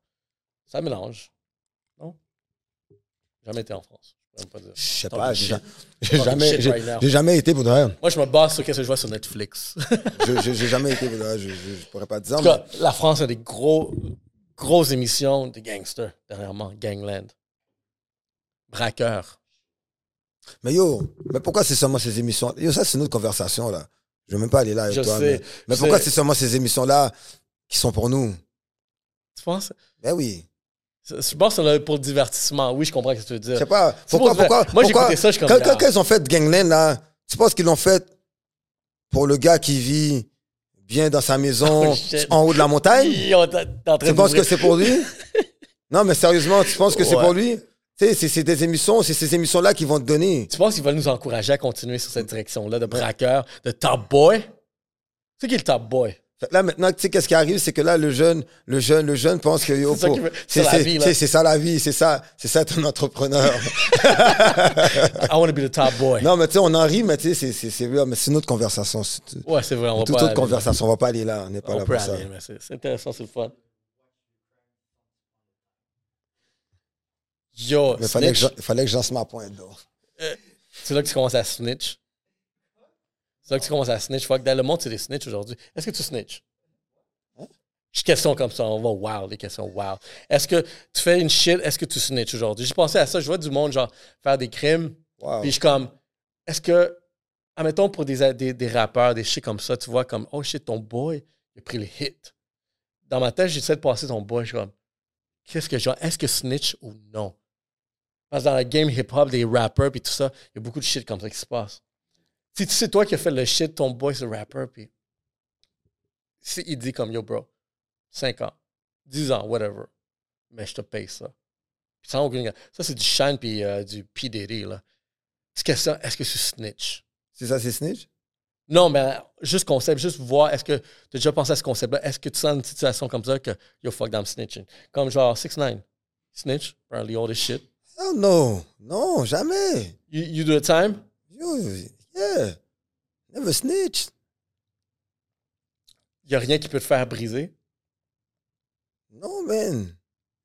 Ça mélange. Non? Jamais été en France. Je sais pas, j'ai jamais, right jamais été pour de vrai. Moi, je me base sur ce que je vois sur Netflix. J'ai jamais été pour de vrai. Je, je, je pourrais pas te dire. En tout cas, la France a des gros, grosses émissions de gangsters, dernièrement. Gangland. Braqueur. Mais, yo, mais pourquoi c'est seulement ces émissions Yo, ça, c'est une autre conversation, là. Je veux même pas aller là avec Je toi. sais. Mais, mais pourquoi c'est seulement ces émissions-là qui sont pour nous? Tu penses? Ben oui. Je pense que c'est pour le divertissement. Oui, je comprends ce que tu veux dire. Je sais pas. Pourquoi, pour- pourquoi, Moi, j'ai ça, je suis comme. quand- ils ont fait Gangland, là, tu penses qu'ils l'ont fait pour le gars qui vit bien dans sa maison, Oh, en haut de la montagne? Tu penses que c'est pour lui? Non, mais sérieusement, tu penses que c'est pour lui? C'est des émissions, c'est ces émissions-là qui vont te donner. Tu penses qu'ils veulent nous encourager à continuer sur cette direction-là de braqueur, de top boy? C'est qui le top boy? Là, maintenant, tu sais, qu'est-ce qui arrive, c'est que là, le jeune, le jeune, le jeune pense que yo, C'est ça veut- la vie, c'est- ça la vie, c'est ça, c'est ça ton entrepreneur. I want to be the top boy. non, mais tu sais, on en rit, mais tu sais, c'est- c'est c'est real, mais c'est une autre conversation. Ouais, c'est vrai, on va toute pas autre aller- conversation, on va pas aller là, on n'est pas On là pour ça. aller, mais c'est intéressant, c'est fun. Yo, il fallait que je lance ma pointe d'or. c'est là que tu commences à snitch. C'est là que tu commences à snitch. Fuck, dans le monde, c'est des snitch aujourd'hui. Est-ce que tu snitch? Je question comme ça, on va wow, des questions wow. Est-ce que tu fais une shit, est-ce que tu snitch aujourd'hui? J'ai pensé à ça, je vois du monde genre faire des crimes, Wow. puis je suis comme, est-ce que, admettons pour des, des, des rappeurs, des shit comme ça, tu vois comme, oh shit, ton boy, il a pris le hit. Dans ma tête, j'essaie de passer ton boy, je suis comme, qu'est-ce que genre, est-ce que snitch ou non? Parce que dans la game hip-hop, des rappers puis tout ça, il y a beaucoup de shit comme ça qui se passe. Si tu sais, toi qui as fait le shit, ton boy, c'est rapper, puis si il dit comme, yo, bro, 5 ans, 10 ans, whatever, mais je te paye ça. Puis sans aucune... Ça, c'est du Shine puis euh, du P. Diddy, là. Est-ce que ça, est-ce que c'est snitch? C'est ça, c'est snitch? Non, mais juste concept, juste voir, est-ce que tu as déjà pensé à ce concept-là? Est-ce que tu sens une situation comme ça que, yo, fuck, I'm snitching? Comme genre 6 9 Snitch, apparently all this shit. Oh non, non, jamais. You, you do the time? Yo, yeah. Never snitch. Il n'y a rien qui peut te faire briser? Non, man.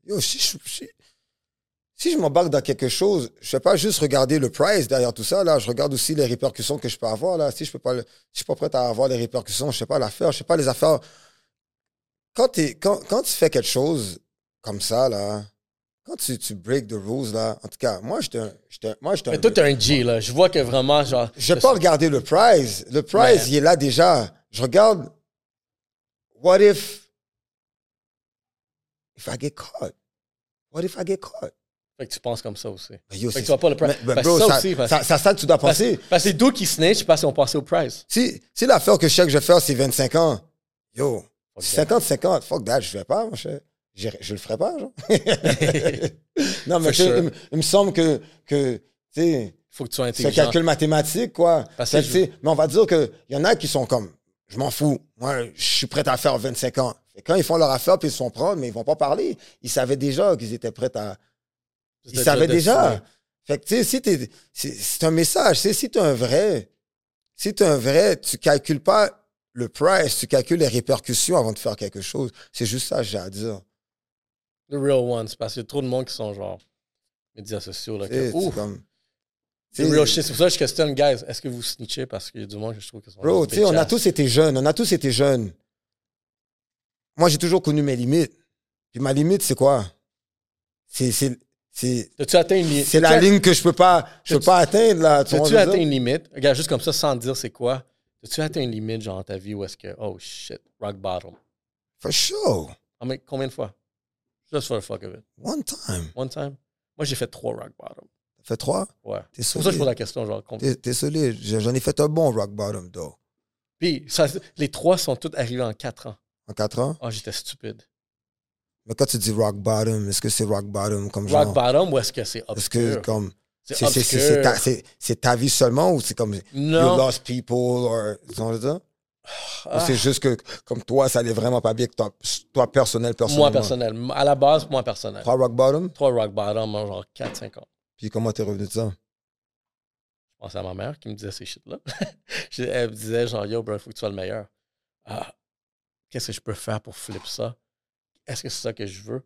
Yo, si je, si, si je m'embarque dans quelque chose, je ne vais pas juste regarder le price derrière tout ça. Là, je regarde aussi les répercussions que je peux avoir. Là. Si je ne peux pas, le- si je suis pas prêt à avoir les répercussions, je ne sais pas l'affaire, je sais pas les affaires. Quand, t'es- quand, quand tu fais quelque chose comme ça, là, quand tu, tu break the rules, là, en tout cas, moi, j'étais un- moi, Mais toi, t'es un G, là. Je vois que vraiment, genre. je vais pas regarder le prize. Le prize, Mais- il est là déjà. Je regarde, what if, if I get caught? What if I get caught? Fait que tu penses comme ça aussi. Yo, Fait que tu vas pas le prize. mais- bro, que ça ça, aussi, parce- ça, ça, ça que tu dois penser. parce que c'est d'où qui snitch parce ont passé au prize. Si, si l'affaire que je sais que je vais faire, c'est 25 ans, yo, Fuck 50-50, fuck that, je vais pas, mon cher. Je, le ferai pas, genre. non, mais sure. il, me- il me semble que, que tu sais, Faut que tu sois c'est un intelligent. calcul mathématique, quoi. Parce que mais on va dire qu'il y en a qui sont comme, je m'en fous. Moi, je suis prêt à faire 25 ans. Et quand ils font leur affaire, puis ils se font prendre, mais ils vont pas parler. Ils savaient déjà qu'ils étaient prêts à. Ils savaient déjà. Fait que, tu sais, si t'es. C'est un message. C'est si t'es un vrai. Si t'es un vrai, tu calcules pas le price, tu calcules les répercussions avant de faire quelque chose. C'est juste ça que j'ai à dire. The real ones. Parce qu'il y a trop de monde qui sont genre médias sociaux. Là, que, ouf, comme. c'est real shit. C'est pour ça que je questionne, guys. Est-ce que vous snitchez? Parce qu'il y a du monde que je trouve que sont. Bro, tu sais, on a tous été jeunes. On a tous été jeunes. Moi, j'ai toujours connu mes limites. Puis ma limite, c'est quoi? C'est, c'est, c'est, T'as-tu atteint une limite? c'est la ligne que je peux pas, je peux pas atteindre, là. Tu veux atteint une limite? Regarde, juste comme ça, sans dire c'est quoi. T'as-tu atteint une limite, genre, dans ta vie où est-ce que, oh shit, rock bottom? For sure. Ah, mais combien de fois? Just for the fuck of it. One time. One time? Moi, j'ai fait trois rock bottom. T'as fait trois? Ouais. T'es C'est pour ça que je pose la question, genre. T'es t'es solide. J'en ai fait un bon rock bottom, though. Puis, ça, les trois sont tous arrivés en quatre ans. En quatre ans? Ah, j'étais stupide. Mais quand tu dis rock bottom, est-ce que c'est rock bottom comme genre? Rock bottom ou est-ce que c'est Est-ce que obscur? comme. C'est C'est c'est- obscur. ta, c'est- c'est ta vie seulement ou c'est comme. You Non. lost people or. Ah, c'est juste que, comme toi, ça allait vraiment pas bien que toi, toi personnel, moi, personnel. À la base, moi, personnel. Trois rock bottom? Trois rock bottom en genre 4-5 ans. Puis comment t'es revenu de ça? Je pensais à ma mère qui me disait ces shit-là. Elle me disait genre, yo, bro, il faut que tu sois le meilleur. Ah, qu'est-ce que je peux faire pour flip ça? Est-ce que c'est ça que je veux?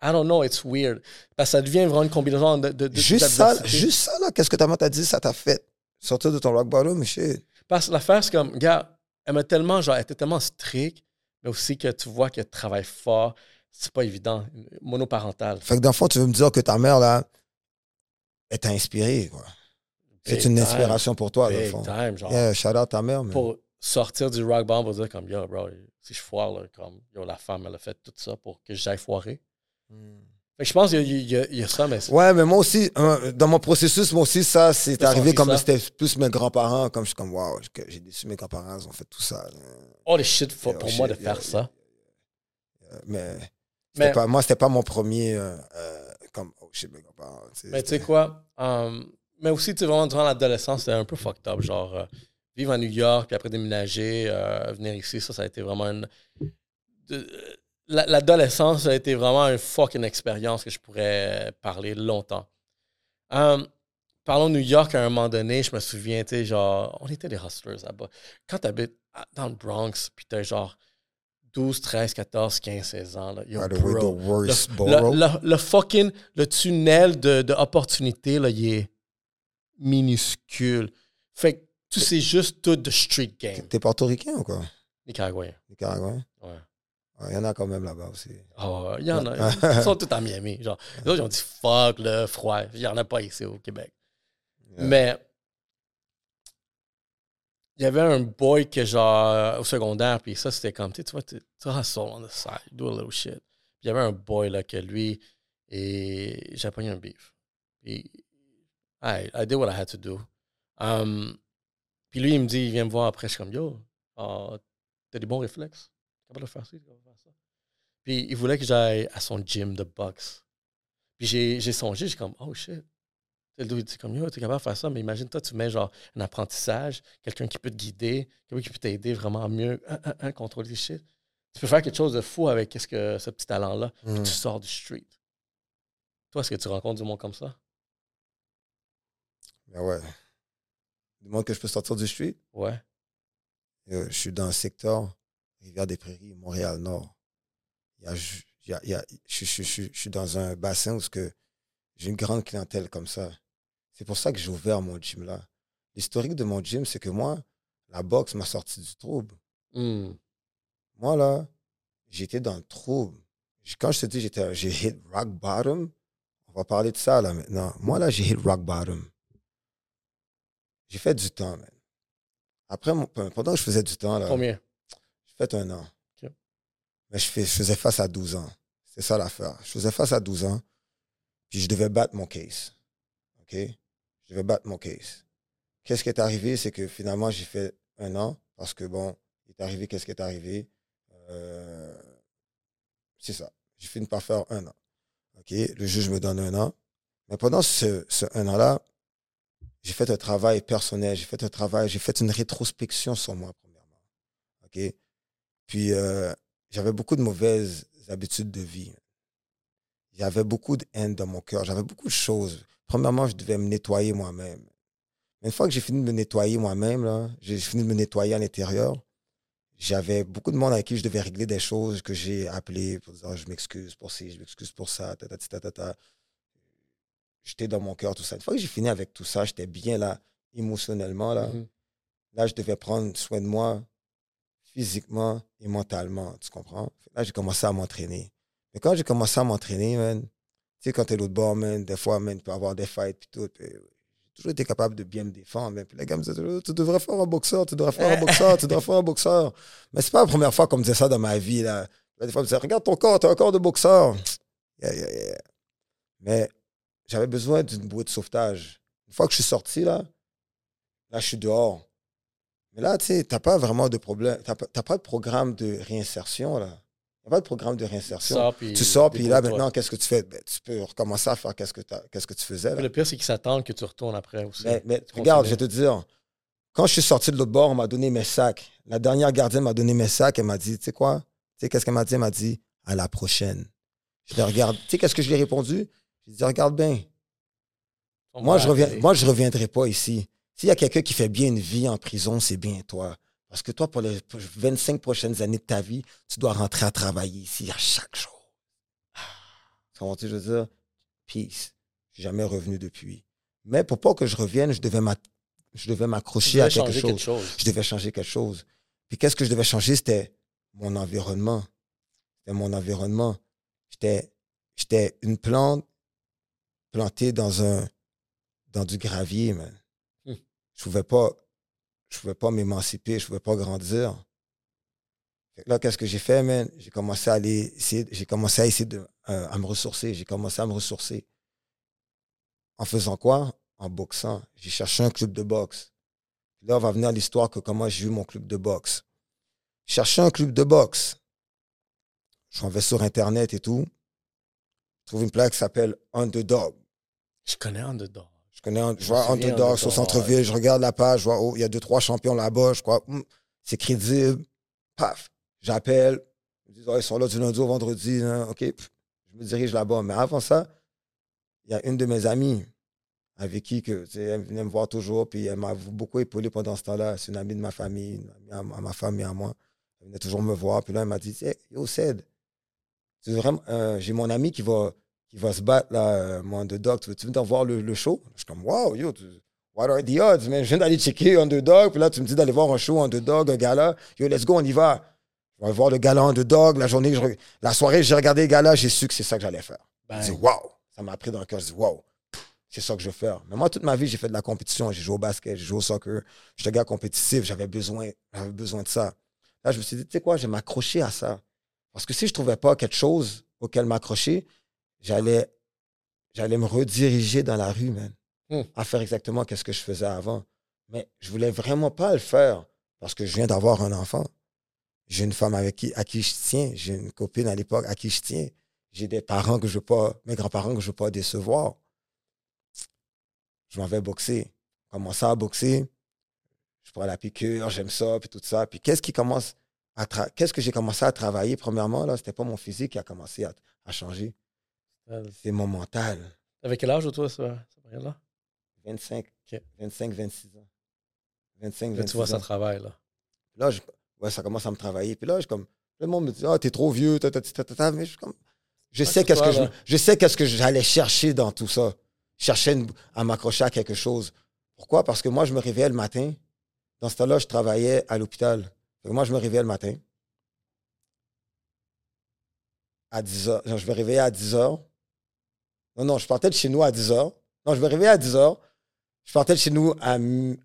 I don't know, it's weird. Parce que ça devient vraiment une combinaison de. de, de Juste ça, juste ça, là, qu'est-ce que ta mère t'a dit, ça t'a fait sortir de ton rock bottom, shit? Parce que l'affaire, c'est comme, gars, elle m'a tellement, genre, elle était tellement stricte, mais aussi que tu vois qu'elle travaille fort. C'est pas évident. Monoparental. Fait que dans le fond, tu veux me dire que ta mère, là, elle t'a inspiré, quoi. C'est une time. inspiration pour toi, dans le fond. time, genre. Yeah, shout out ta mère, mais. Pour sortir du rock bomb, pour dire comme, yo, bro, si je foire, là, comme, yo, la femme, elle a fait tout ça pour que j'aille foirer. Hmm. Fait que je pense qu'il y, a- y y ça, mais c'est- Ouais, mais moi aussi, euh, dans mon processus, moi aussi, ça, c'est arrivé comme c'était plus mes grands-parents, comme je suis comme, waouh, j'ai déçu mes grands-parents, ils ont fait tout ça. all the shit for- Yeah, pour shit, moi de faire ça. Mais, Mais- pas, moi, c'était pas mon premier, euh, euh, comme, oh shit, mes grands-parents. Mais tu sais quoi? um, mais aussi, tu sais, vraiment, durant l'adolescence, c'était un peu fucked up. Genre, euh, vivre à New York, puis après déménager, venir ici, ça, ça a été vraiment une. de- L'adolescence a été vraiment une fucking expérience que je pourrais parler longtemps. Um, parlons de New York à un moment donné, je me souviens, tu sais, genre, on était des hustlers là-bas. Quand t'habites dans le Bronx, puis t'as genre 12, 13, 14, 15, 16 ans, là, the way, the worst le, le- le- le fucking le tunnel de, de opportunité là, il est minuscule. Fait que tu sais juste tout de street game. T'es portoricain ou quoi? Nicaraguayen. Nicaragua? Ouais. Il y en a quand même là-bas aussi. Ah, il y en a. Ils sont tous à Miami. Genre, les autres, ils ont dit fuck le froid. Il n'y en a pas ici au Québec. Yeah. Mais il y avait un boy que genre au secondaire, puis ça c'était comme tu vois, tu hustle on the side, do a little shit. Puis il y avait un boy là que lui et j'ai pogné un beef. Puis I, I did what I had to do. Um, puis lui il me dit, il vient me voir après, je suis comme yo, ah, t'as des bons réflexes, capable de faire ça, t'es capable de faire ça. Puis il voulait que j'aille à son gym de boxe. Puis j'ai songé, j'ai comme oh shit. Dit comme, yo, t'es capable de faire ça, mais imagine, toi, tu mets genre un apprentissage, quelqu'un qui peut te guider, quelqu'un qui peut t'aider vraiment mieux hein, hein, hein, contrôler les shit. Tu peux faire quelque chose de fou avec qu'est-ce que ce petit talent-là. puis Mm. Tu sors du street. Toi, est-ce que tu rencontres du monde comme ça? Mais ouais. Du monde que je peux sortir du street? Ouais. Euh, je suis dans le secteur Rivière-des-Prairies, Montréal-Nord. Y a, y a- y a- je, je- je- je suis dans un bassin où j'ai une grande clientèle comme ça. C'est pour ça que j'ai ouvert mon gym là. L'historique de mon gym, c'est que moi, la boxe m'a sorti du trouble. Hmm. Moi, là, j'étais dans le trouble. Quand je te dis j'étais, j'ai hit rock bottom, on va parler de ça là maintenant. Moi, là, j'ai hit rock bottom. J'ai fait du temps, man. Après, pendant que je faisais du temps, là, Combien? j'ai fait un an. Mais je, fais- je faisais face à 12 ans. C'est ça l'affaire. Je faisais face à 12 ans, puis je devais battre mon case. OK? Je devais battre mon case. Qu'est-ce qui est arrivé? C'est que finalement, j'ai fait un an, parce que bon, il est arrivé, qu'est-ce qui est arrivé? Euh, c'est ça. J'ai fini par faire un an. OK? Le juge me donne un an. Mais pendant ce, ce un an-là, j'ai fait un travail personnel, j'ai fait un travail, j'ai fait une rétrospection sur moi, premièrement. OK? Puis, euh, j'avais beaucoup de mauvaises habitudes de vie. J'avais beaucoup de haine dans mon cœur. J'avais beaucoup de choses. Premièrement, je devais me nettoyer moi-même. Une fois que j'ai fini de me nettoyer moi-même, j'ai fini de me nettoyer à l'intérieur, j'avais beaucoup de monde avec qui je devais régler des choses que j'ai appelées pour dire Ah, je m'excuse pour ci, je m'excuse pour ça, ta, ta, ta, ta, ta. J'étais dans mon cœur, tout ça. Une fois que j'ai fini avec tout ça, j'étais bien là, émotionnellement, là. Mhm. Là, je devais prendre soin de moi physiquement et mentalement, tu comprends? Là, j'ai commencé à m'entraîner. Mais quand j'ai commencé à m'entraîner, man, tu sais, quand t'es l'autre bord, man, des fois, man, tu peux avoir des fights, puis tout. puis j'ai toujours été capable de bien me défendre. man. Puis les gars me disaient, tu devrais faire un boxeur, tu devrais faire un boxeur, tu devrais faire un boxeur. Mais c'est pas la première fois qu'on me disait ça dans ma vie, là. Des fois, me disaient, regarde ton corps, t'as un corps de boxeur. Yeah, yeah, yeah. Mais j'avais besoin d'une bouée de sauvetage. Une fois que je suis sorti, là, là, je suis dehors. Mais là, tu sais, t'as pas vraiment de problème. T'as pas, t'as pas de programme de réinsertion, là. A pas de programme de réinsertion. sors, puis tu sors, puis là, maintenant, qu'est-ce que tu fais? Ben, tu peux recommencer à faire qu'est-ce que, t'as- qu'est-ce que tu faisais. Là. Le pire, c'est qu'ils s'attendent que tu retournes après aussi. Mais, regarde, je vais te dire, quand je suis sorti de l'autre bord, on m'a donné mes sacs. La dernière gardienne m'a donné mes sacs. Elle m'a dit, tu sais quoi? Tu sais, qu'est-ce qu'elle m'a dit? Elle m'a dit, à la prochaine. Je regarde. Tu sais, qu'est-ce que je lui ai répondu? Je lui ai dit, regarde bien. On Moi, je reviens, moi, je reviendrai pas ici. S'il y a quelqu'un qui fait bien une vie en prison, c'est bien toi. Parce que toi, pour les 25 prochaines années de ta vie, tu dois rentrer à travailler ici à chaque jour. Tu ce que je veux dire? Peace. Je suis jamais revenu depuis. Mais pour pas que je revienne, je devais m'ac- je devais Tu m'accrocher à quelque chose. quelque chose. Je devais changer quelque chose. Puis qu'est-ce que je devais changer? C'était mon environnement. C'était mon environnement. J'étais, j'étais une plante plantée dans un dans du gravier, man. Je pouvais pas je pouvais pas m'émanciper, je pouvais pas grandir. Là, qu'est-ce que j'ai fait, man? J'ai commencé à aller essayer, j'ai commencé à essayer de, euh, à me ressourcer. J'ai commencé à me ressourcer. En faisant quoi? En boxant. J'ai cherché un club de boxe. Là, va venir l'histoire que comment j'ai eu mon club de boxe. Je cherchais un club de boxe. Je m'en vais sur Internet et tout. Je trouve une plaque qui s'appelle Underdog. Je connais Underdog. Je connais, un- je Je vois Underdog sur centre-ville, je regarde la page, je vois, oh, il y a deux, trois champions là-bas, je crois, hum, c'est crédible. Paf, j'appelle, ils disent, oh, ils sont là du lundi au vendredi, hein, ok, pff, je me dirige là-bas. Mais avant ça, il y a une de mes amies avec qui que, elle venait me voir toujours, puis elle m'a beaucoup épaulé pendant ce temps-là. C'est une amie de ma famille, une amie à, à ma femme et à moi. Elle venait toujours me voir, puis là, elle m'a dit, Hey, yo, Ced, euh, j'ai mon ami qui va, qui va se battre, là, euh, mon underdog. Tu veux-tu venir voir le, le show? Je suis comme, wow, yo, tu- what are the odds, man? Je viens d'aller checker underdog, puis là, tu me dis d'aller voir un show underdog, un gala. Yo, let's go, on y va. Je vais voir le gala underdog. La journée, je la soirée, j'ai regardé le gala, j'ai su que c'est ça que j'allais faire. Ben, Je dis, wow, ça m'a pris dans le cœur. Je dis, wow, c'est ça que je veux faire. Mais moi, toute ma vie, j'ai fait de la compétition. J'ai joué au basket, j'ai joué au soccer. J'étais un gars compétitif, j'avais besoin, j'avais besoin de ça. Là, je me suis dit, tu sais quoi, je vais m'accrocher à ça. Parce que si je ne trouvais pas quelque chose auquel m'accrocher, j'allais, j'allais me rediriger dans la rue, man, Hmm. à faire exactement ce que je faisais avant. Mais je voulais vraiment pas le faire parce que je viens d'avoir un enfant. J'ai une femme avec qui, à qui je tiens. J'ai une copine à l'époque à qui je tiens. J'ai des parents que je veux pas, mes grands-parents que je veux pas décevoir. Je m'en vais boxer. Commencer à boxer. Je prends la piqûre, j'aime ça, puis tout ça. Puis qu'est-ce qui commence à qu'est-ce que j'ai commencé à travailler premièrement là, c'était pas mon physique qui a commencé à, à changer, c'est mon mental. T'avais quel âge, toi, ça, cette période-là? 25, Ok. 25, 26 ans. 25, Là, 26 tu vois, ça ans. travaille, là. Là, je- ouais, ça commence à me travailler. Puis là, je comme, le monde me dit, ah, t'es trop vieux, ta, ta, ta, mais je, suis comme, je sais qu'est-ce que je, je sais qu'est-ce que j'allais chercher dans tout ça. Je cherchais une- à m'accrocher à quelque chose. Pourquoi? Parce que moi, je me réveillais le matin. Dans ce temps-là, je travaillais à l'hôpital. Moi, je me réveillais le matin. À 10 heures. Je me réveillais à 10 heures. Non, non, je partais de chez nous à 10 heures. Non, je me réveillais à 10 heures. Je partais de chez nous à,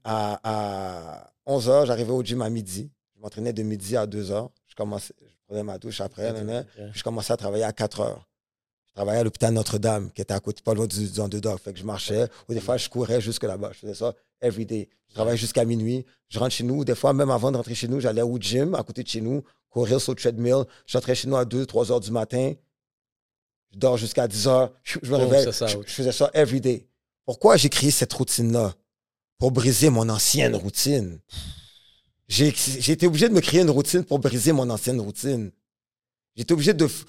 à, à 11 heures. J'arrivais au gym à midi. Je m'entraînais de midi à 2 heures. Je, commençais, je prenais ma douche après. Puis je commençais à travailler à 4 heures. Je travaillais à l'hôpital Notre-Dame, qui était à côté, pas loin du, du Underdog. Fait que je marchais, ou des fois, je courais jusque là-bas. Je faisais ça every day. Je travaillais jusqu'à minuit. Je rentre chez nous. Des fois, même avant de rentrer chez nous, j'allais au gym, à côté de chez nous, courir sur le treadmill. Je rentrais chez nous à 2, 3 heures du matin. Je dors jusqu'à 10 heures. Je me Boum, réveille. ça, je, oui. je faisais ça every day. Pourquoi j'ai créé cette routine-là? Pour briser mon ancienne routine. J'ai été obligé de me créer une routine pour briser mon ancienne routine. J'étais obligé de, f-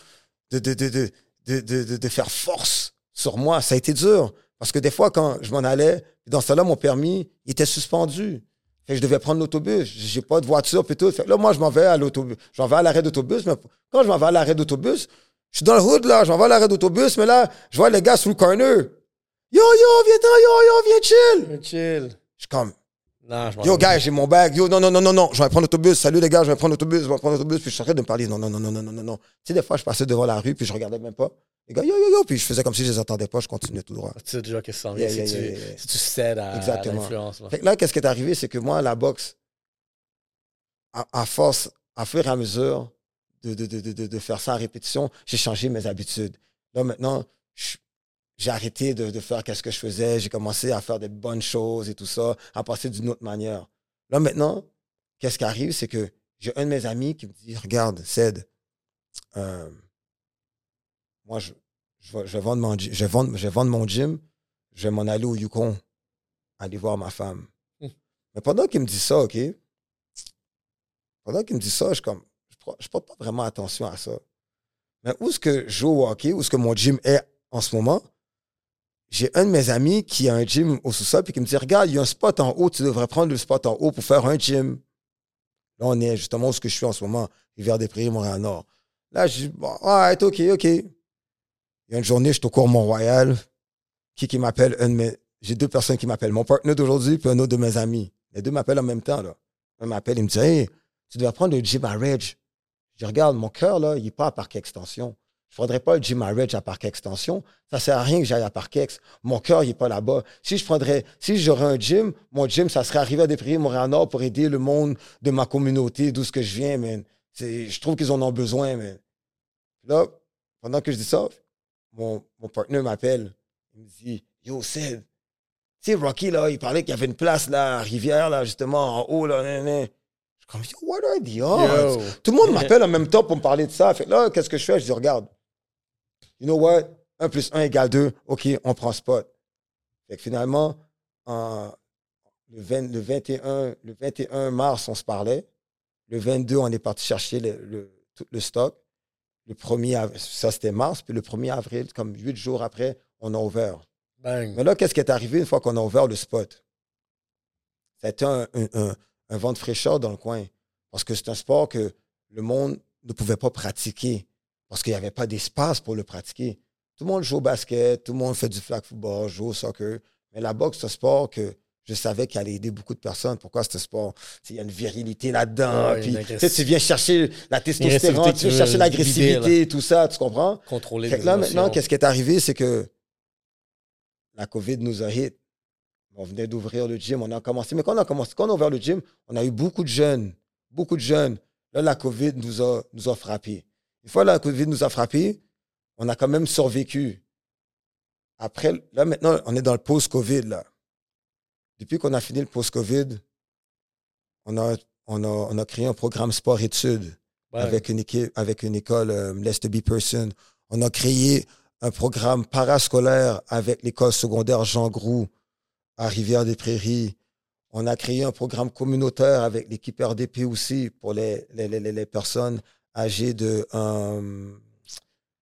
de, de, de, de, de, de- de- de faire force sur moi. Ça a été dur. Parce que des fois, quand je m'en allais, dans ce temps-là, mon permis il était suspendu. Fait que je devais prendre l'autobus. J'ai pas de voiture, puis tout. Fait que là, moi, je m'en vais à l'autobus. Je m'en vais à l'arrêt d'autobus. Mais quand je m'en vais à l'arrêt d'autobus, je suis dans le hood, là. Je m'en vais à l'arrêt d'autobus, mais là, je vois les gars sous le corner. Yo, yo, viens-t'en, yo, yo, viens chill. Chill. Je suis comme, Non, je Yo, gars, j'ai mon bag. Yo, non, non, non, non, non. Je vais prendre l'autobus. Salut, les gars, je vais prendre l'autobus. Je vais prendre l'autobus. Puis je suis en train de me parler. Non, non, non, non, non, non, non. Tu sais, des fois, je passais devant la rue, puis je regardais même pas. Les gars, yo, yo, yo. Puis je faisais comme si je les entendais pas. Je continuais tout droit. Tu sais déjà qu'est-ce yeah, si, tu, si tu cèdes à, l'influence. là. Fait que là, qu'est-ce qui est arrivé, c'est que moi, la boxe, à, à force, à fur et à mesure de, de, de, de faire ça à répétition, j'ai changé mes habitudes. Là, maintenant, j'ai arrêté de, faire ce que je faisais. J'ai commencé à faire des bonnes choses et tout ça, à passer d'une autre manière. Là, maintenant, qu'est-ce qui arrive, c'est que j'ai un de mes amis qui me dit Regarde, Ced, euh, moi, je, je, vais, je, vendre mon, je, vais vendre, je vais vendre mon gym, je vais m'en aller au Yukon, aller voir ma femme. Hum. Mais pendant qu'il me dit ça, OK, pendant qu'il me dit ça, je comme, je porte pas vraiment attention à ça. Mais où est-ce que je joue où est-ce que mon gym est en ce moment, j'ai un de mes amis qui a un gym au sous-sol, puis qui me dit Regarde, il y a un spot en haut, tu devrais prendre le spot en haut pour faire un gym. Là, on est justement où ce que je suis en ce moment, Rivière des Prairies, Montréal-Nord. Là, je dis Bon, OK, OK. Il y a une journée, je suis au cours Mont-Royal. Qui qui m'appelle Un de mes. J'ai deux personnes qui m'appellent. Mon partenaire d'aujourd'hui, puis un autre de mes amis. Les deux m'appellent en même temps. Là. Un m'appelle, il me dit Hey, tu devrais prendre le gym à Reg. Je Regarde, mon cœur, là, il n'est pas à Parc Extension. Je ne prendrais pas le gym à Reg à Parc Extension. Ça ne sert à rien que j'aille à Parc Ex. Mon cœur, il n'est pas là-bas. Si je prendrais, si j'aurais un gym, mon gym, ça serait arrivé à Prairies, Montréal-Nord pour aider le monde de ma communauté, d'où ce que je viens, man. Je trouve qu'ils en ont besoin, man. Là, pendant que je dis ça, mon, mon partenaire m'appelle. Il me dit, Yo, Sid, tu sais, Rocky, il parlait qu'il y avait une place, là, à Rivière, là, justement, en haut, là, Je suis comme, Yo, what are the odds? Tout le monde m'appelle en même temps pour me parler de ça. Fait là, qu'est-ce que je fais? Je dis, regarde, you know what? 1 plus 1 égale 2. OK, on prend spot. Fait que finalement, le, 21, le 21 mars, on se parlait. Le 22, on est parti chercher le, tout le stock. Le 1er ça c'était mars, puis le 1er avril, comme huit jours après, on a ouvert. Mais là, qu'est-ce qui est arrivé une fois qu'on a ouvert le spot? C'était un, un, un, vent de fraîcheur dans le coin. Parce que c'est un sport que le monde ne pouvait pas pratiquer parce qu'il n'y avait pas d'espace pour le pratiquer. Tout le monde joue au basket, tout le monde fait du flag football, joue au soccer. Mais la boxe, c'est un sport que je savais qu'il allait aider beaucoup de personnes. Pourquoi ce sport? Il y a une virilité là-dedans. tu viens chercher la testostérone, tu viens chercher l'agressivité, tout ça, tu comprends? Contrôler les Là, maintenant, qu'est-ce qui est arrivé? C'est que la COVID nous a hit. On venait d'ouvrir le gym, on a commencé. Mais quand on a commencé, quand on a ouvert le gym, on a eu beaucoup de jeunes, beaucoup de jeunes. Là, la COVID nous a, nous a frappés. Une fois la COVID nous a frappé, on a quand même survécu. Après, là maintenant, on est dans le post-COVID. Là. Depuis qu'on a fini le post-COVID, on a, on, a, on a créé un programme sport-études avec, une équipe, avec une école, euh, Let's Be Person. On a créé un programme parascolaire avec l'école secondaire Jean Groux à Rivière-des-Prairies. On a créé un programme communautaire avec l'équipe RDP aussi pour les, les, les, les personnes âgés de, euh,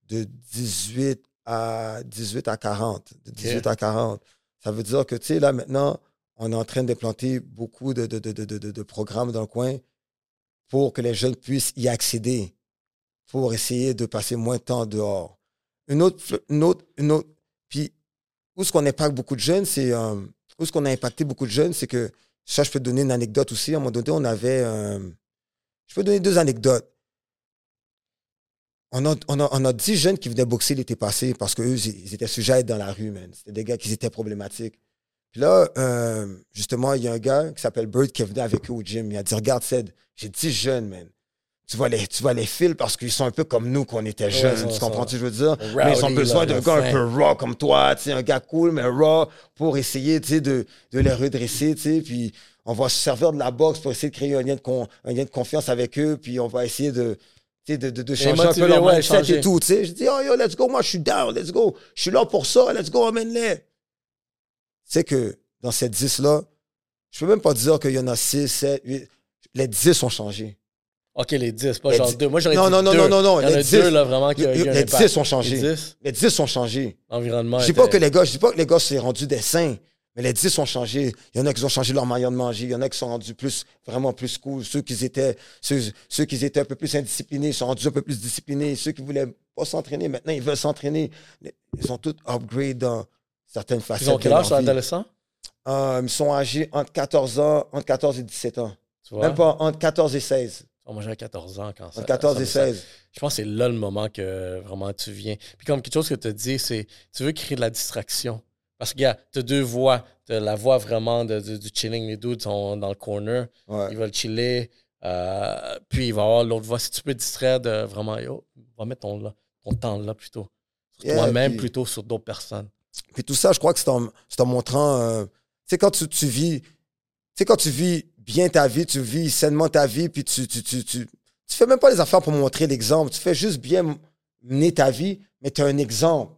de 18 à 18 à 40. De 18 à 40. Ça veut dire que, tu sais, là, maintenant, on est en train d'implanter beaucoup de, de, de, programmes dans le coin pour que les jeunes puissent y accéder, pour essayer de passer moins de temps dehors. Une autre, une autre, une autre. Puis, où ce qu'on impacte beaucoup de jeunes, c'est. Euh, où ce qu'on a impacté beaucoup de jeunes, c'est que. Ça, je peux donner une anecdote aussi. À un moment donné, on avait. Euh, je peux donner deux anecdotes on a, on, a, on a 10 jeunes qui venaient boxer l'été passé parce qu'eux, ils étaient sujets à être dans la rue, man. C'était des gars qui étaient problématiques. Là, euh, justement, il y a un gars qui s'appelle Bird qui est venu avec eux au gym. Il a dit Regarde, Ced, j'ai 10 jeunes, man. Tu vois les, tu vois les fils parce qu'ils sont un peu comme nous quand on était jeunes. tu comprends ce que je veux dire? mais ils ont besoin d'un gars un peu raw comme toi, tu sais, un gars cool, mais raw pour essayer tu sais, de, de les redresser. Tu sais, puis on va se servir de la boxe pour essayer de créer un lien de, un lien de confiance avec eux. Puis on va essayer de de, de, de changer un peu leur mindset et tout. Je dis, oh yo, let's go, moi je suis down, let's go. Je suis là pour ça, let's go, amène-les. C'est que dans ces 10-là, je peux même pas dire qu'il y en a 6, 7, 8. Les 10 ont changé. OK, les 10, pas genre 2. Moi, j'aurais non, dit non, non, non, non, non, Il y en a 2, là, vraiment, qui Les 10 ont changé. Les 10? Les 10 ont changé. L'environnement Je dis pas que les gars, je dis pas que les gars s'est rendu des saints. Mais les 10 ont changé. Il y en a qui ont changé leur manière de manger. Il y en a qui sont rendus plus, vraiment plus cool. Ceux qui étaient, ceux, ceux qui étaient un peu plus indisciplinés sont rendus un peu plus disciplinés. Ceux qui voulaient pas s'entraîner, maintenant, ils veulent s'entraîner. Ils sont tous upgrade dans certaines facettes. Ils ont quel âge, les adolescents? Euh, ils sont âgés entre 14 ans, entre 14 et 17 ans. Tu vois? Même pas entre 14 et 16. Moi, j'avais 14 ans quand ça. Entre 14 et 16. je pense que c'est là le moment que vraiment tu viens. Puis comme quelque chose que tu as dit, c'est tu veux créer de la distraction. Parce que, tu as deux voix. Tu as la voix vraiment de, du chilling. Les dudes sont dans le corner. Ils veulent chiller. Euh, puis il va y avoir l'autre voix. Si tu peux te distraire de vraiment, yo, va mettre ton, là, ton temps là plutôt. Sur Yeah, toi-même puis- plutôt sur d'autres personnes. Puis tout ça, je crois que c'est en, c'est en montrant. euh, tu sais, quand tu, tu vis. Tu sais, quand tu vis bien ta vie, tu vis sainement ta vie, puis tu, tu, tu, tu, tu fais même pas les affaires pour montrer l'exemple. Tu fais juste bien mener ta vie, mais tu as un exemple.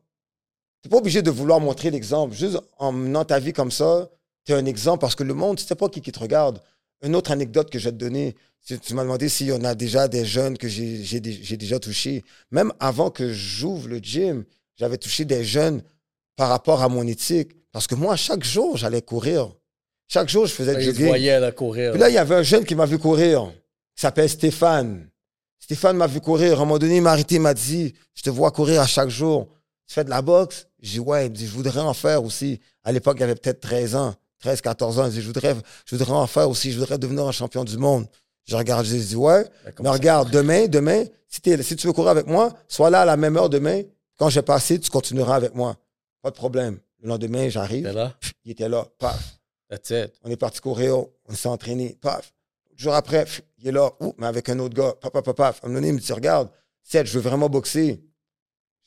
Tu pas obligé de vouloir montrer l'exemple. Juste en menant ta vie comme ça, tu es un exemple parce que le monde, tu sais pas qui, qui te regarde. Une autre anecdote que je vais te donner, tu, m'as demandé s'il y en a déjà des jeunes que j'ai déjà touchés. Même avant que j'ouvre le gym, j'avais touché des jeunes par rapport à mon éthique. Parce que moi, chaque jour, j'allais courir. Chaque jour, je faisais du Il jogging. voyait là, courir. Puis là, il y avait un jeune qui m'a vu courir, qui s'appelle Stéphane. Stéphane m'a vu courir. À un moment donné, il m'a arrêté, il m'a dit Je te vois courir à chaque jour. Tu fais de la boxe J'ai dit Ouais, il me dit Je voudrais en faire aussi. À l'époque, il avait peut-être 13 ans, 13, 14 ans. Il dit je voudrais, je voudrais en faire aussi. Je voudrais devenir un champion du monde. Je regarde, j'ai dit Ouais. Mais regarde, demain, demain, si, tu veux courir avec moi, sois là à la même heure demain. Quand j'ai passé, tu continueras avec moi. Pas de problème. Le lendemain, j'arrive. Il était là. Paf. That's it. On est parti courir, on s'est entraîné, paf. Jour après, il est là, ouh, mais avec un autre gars, paf, paf, paf, paf. À un moment donné, il me dit, regarde, Seth, je veux vraiment boxer.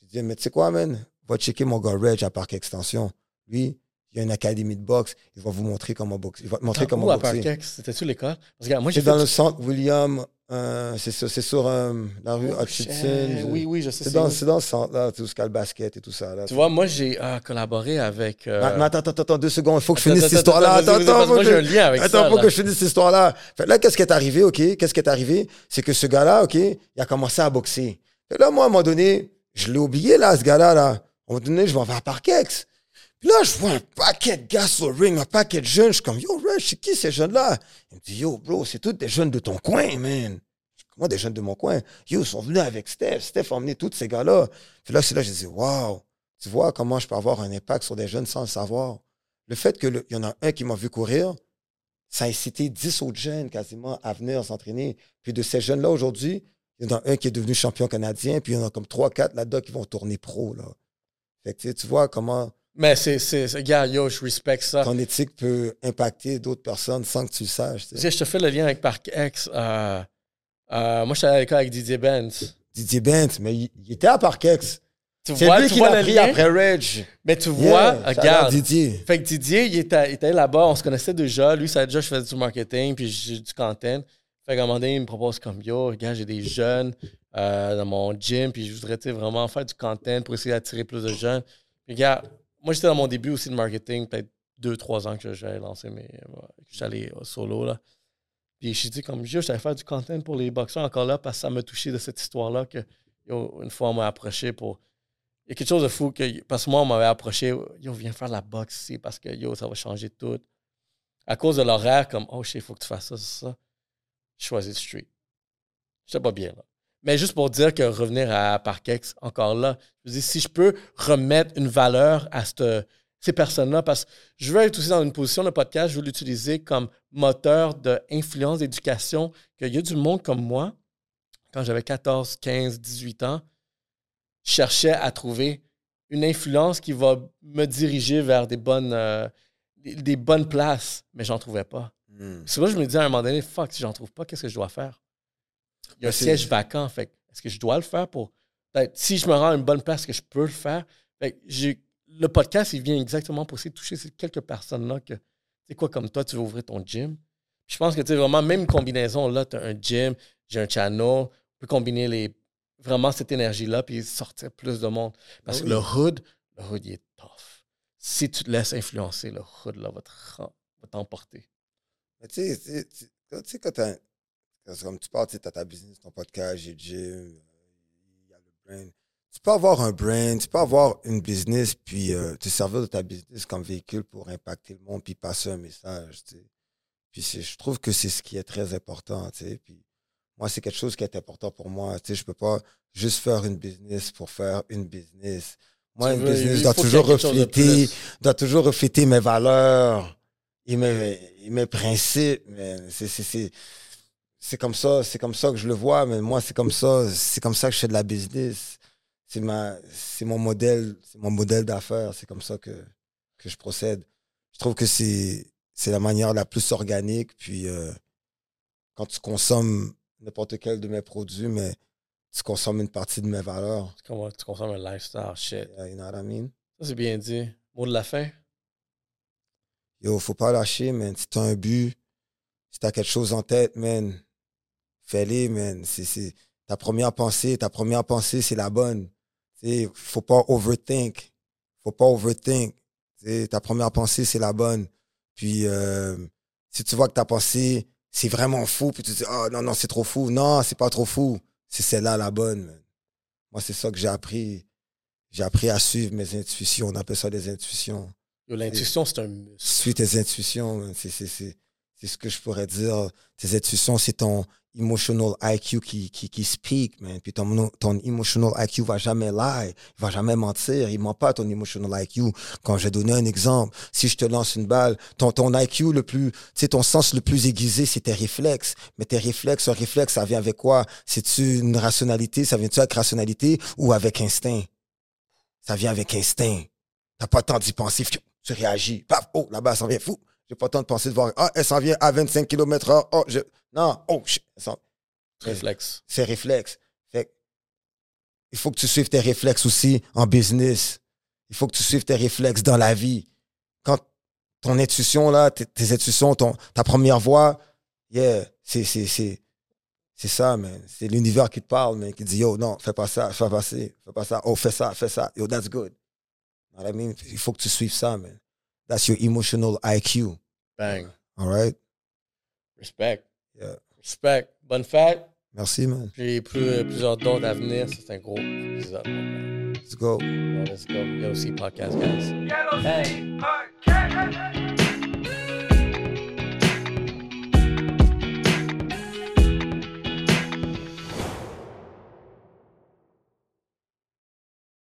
Je dis, mais tu sais quoi, man? Va checker mon gars Reg à Parc Extension. Lui, il y a une académie de boxe. Il va vous montrer comment boxer. Il va te montrer Où comment à boxer. Parkex? C'était-tu l'école? Parce que moi, j'ai dans le centre William, euh, c'est sur, euh, la rue Oh, Hutchinson. Oui, oui, je sais. C'est dans, dans ce centre-là, tout ce qu'il y a le basket et tout ça. Là. Tu vois, moi, j'ai euh, collaboré avec. euh, attends, attends, attends, deux secondes. Il faut que je finisse cette histoire-là. attends, Attends, moi, j'ai un que- lien avec Attends, ça. faut que je finisse cette histoire-là. Là, qu'est-ce qui est arrivé, OK? Qu'est-ce qui est arrivé? C'est que ce gars-là, OK, il a commencé à boxer. Que là, moi, à un moment donné, je l'ai oublié, là, ce gars-là, là. À un moment donné, je m'en vais à Parkex. Là, je vois un paquet de gars sur le ring, un paquet de jeunes. Je suis comme, yo, Reg, c'est qui ces jeunes-là? Il me dit, yo, bro, c'est tous des jeunes de ton coin, man. Comment des jeunes de mon coin? Yo, ils sont venus avec Steph. Steph a emmené tous ces gars-là. Puis là, c'est là, je dis, wow, tu vois comment je peux avoir un impact sur des jeunes sans le savoir? Le fait qu'il y en a un qui m'a vu courir, ça a incité 10 autres jeunes quasiment à venir s'entraîner. Puis de ces jeunes-là, aujourd'hui, il y en a un qui est devenu champion canadien, puis il y en a comme 3-4 là-dedans qui vont tourner pro. Là. Fait que, tu vois comment Mais c'est. c'est- Gars, yo, je respecte ça. ton éthique peut impacter d'autres personnes sans que tu le saches. tu sais. je te fais le lien avec Parkex. Euh, euh, moi, j'étais à l'école avec Didier Benz. Didier Bent, mais il, il était à Parkex. Tu C'est vois, lui tu qui vois l'a pris lien? après Reg. Mais tu vois, Yeah, regarde. Didier. Fait que Didier, il était, il était là-bas, on se connaissait déjà. Lui, ça déjà, je faisais du marketing, puis j'ai du content. Fait qu'à un moment donné, il me propose comme Yo, regarde, j'ai des jeunes euh, dans mon gym, puis je voudrais vraiment faire du content pour essayer d'attirer plus de jeunes. Puis regarde, moi, j'étais dans mon début aussi de marketing, peut-être deux, trois ans que j'avais lancé mes. euh, que j'allais euh, solo, là. Puis je dit comme Yo, j'allais faire du content pour les boxeurs encore là, parce que ça m'a touché de cette histoire-là que, une fois, on m'a approché pour. Il y a quelque chose de fou que, parce que moi, on m'avait approché, yo, viens faire la boxe ici parce que, yo, ça va changer tout. À cause de l'horaire, comme, oh, shit, il faut que tu fasses ça, c'est ça. Je choisis le street. J'étais pas bien, là. Mais juste pour dire que revenir à Parkex, encore là, je dis, si je peux remettre une valeur à cette- ces personnes-là, parce que je veux être aussi dans une position de podcast, je veux l'utiliser comme moteur d'influence, d'éducation, qu'il y a du monde comme moi, quand j'avais 14, 15, 18 ans, je cherchais à trouver une influence qui va me diriger vers des bonnes, euh, des, des bonnes places, mais j'en trouvais pas. C'est là que je me disais à un moment donné, fuck, si j'en trouve pas, qu'est-ce que je dois faire? Il y a un siège vacant, fait est-ce que je dois le faire pour. si je me rends à une bonne place, est-ce que je peux le faire? Fait j'ai- le podcast, il vient exactement pour essayer de toucher ces quelques personnes-là que, tu sais quoi, comme toi, tu veux ouvrir ton gym. Je pense que, tu sais, vraiment, même combinaison, là, tu as un gym, j'ai un channel, on peut combiner les, vraiment cette énergie-là puis sortir plus de monde. Parce Ah que le hood, le hood, il est tough. Si tu te laisses influencer, le hood, là, va te ren- va t'emporter. Mais tu sais, tu sais, tu Comme tu parles, tu as ta business, ton podcast, j'ai gym, euh, il y a le brand. Tu peux avoir un brand, tu peux avoir une business, puis euh, te servir de ta business comme véhicule pour impacter le monde, puis passer un message. tu sais. Puis je trouve que c'est ce qui est très important. tu sais. Puis moi, c'est quelque chose qui est important pour moi. Tu sais, je peux pas juste faire une business pour faire une business. Moi, Tu une veux- business doit toujours refléter doit toujours refléter mes valeurs et mes, et mes principes. C'est, c'est, comme ça, c'est comme ça que je le vois, mais moi, c'est comme ça, c'est comme ça que je fais de la business. C'est ma, c'est mon modèle, c'est mon modèle d'affaires. C'est comme ça que, que je procède. Je trouve que c'est, c'est la manière la plus organique. Puis, euh, quand tu consommes n'importe quel de mes produits, mais tu consommes une partie de mes valeurs. Tu, tu consommes un lifestyle, shit. Yeah, you know what I mean? Ça, c'est bien dit. Mot de la fin? Yo, faut pas lâcher, man. Si t'as un but, si t'as quelque chose en tête, man, fais-le, man. C'est, c'est, ta première pensée, ta première pensée, c'est la bonne. Tu sais, faut pas overthink. Faut pas overthink. Tu sais, ta première pensée, c'est la bonne. Puis, euh, si tu vois que ta pensée, c'est vraiment fou, puis tu te dis, oh non, non, c'est trop fou. Non, c'est pas trop fou. C'est celle-là la bonne, man. Moi, c'est ça que j'ai appris. J'ai appris à suivre mes intuitions. On appelle ça des intuitions. L'intuition, c'est un. Suis tes intuitions. man. C'est, c'est, c'est, c'est ce que je pourrais dire. Tes intuitions, c'est ton emotional IQ qui, qui, qui speak, man. Puis ton, ton emotional IQ va jamais lie. Il va jamais mentir. Il ment pas, ton emotional IQ. Quand je vais donner un exemple, si je te lance une balle, ton, ton IQ le plus, tu sais, ton sens le plus aiguisé, c'est tes réflexes. Mais tes réflexes, un réflexe, ça vient avec quoi? C'est-tu une rationalité? Ça vient-tu avec rationalité ou avec instinct? Ça vient avec instinct. T'as pas le temps d'y penser. Tu réagis. Paf, oh, là-bas, ça vient fou. J'ai pas le temps de penser de voir. Ah, elle s'en vient à 25 km heure. Oh, je. Non, oh, shit, Réflexe. c'est réflexe. Fait il faut que tu suives tes réflexes aussi en business. Il faut que tu suives tes réflexes dans la vie. Quand ton intuition, là, tes, tes intuitions, ton, ta première voix, yeah, c'est, c'est, c'est, c'est ça, man. C'est l'univers qui te parle, man, qui dit, yo, non, fais pas ça, fais pas ça, fais pas ça, oh, fais ça, fais ça, yo, that's good. I mean? Il faut que tu suives ça, man. That's your emotional IQ. Bang. All right? Respect. Yeah. Respect. Bonne fête. Merci, man. J'ai plus, plusieurs dons à venir. C'est un gros épisode. Let's go. Let's go. Yo, aussi podcast, guys. Yellow Hey. Sea Podcast.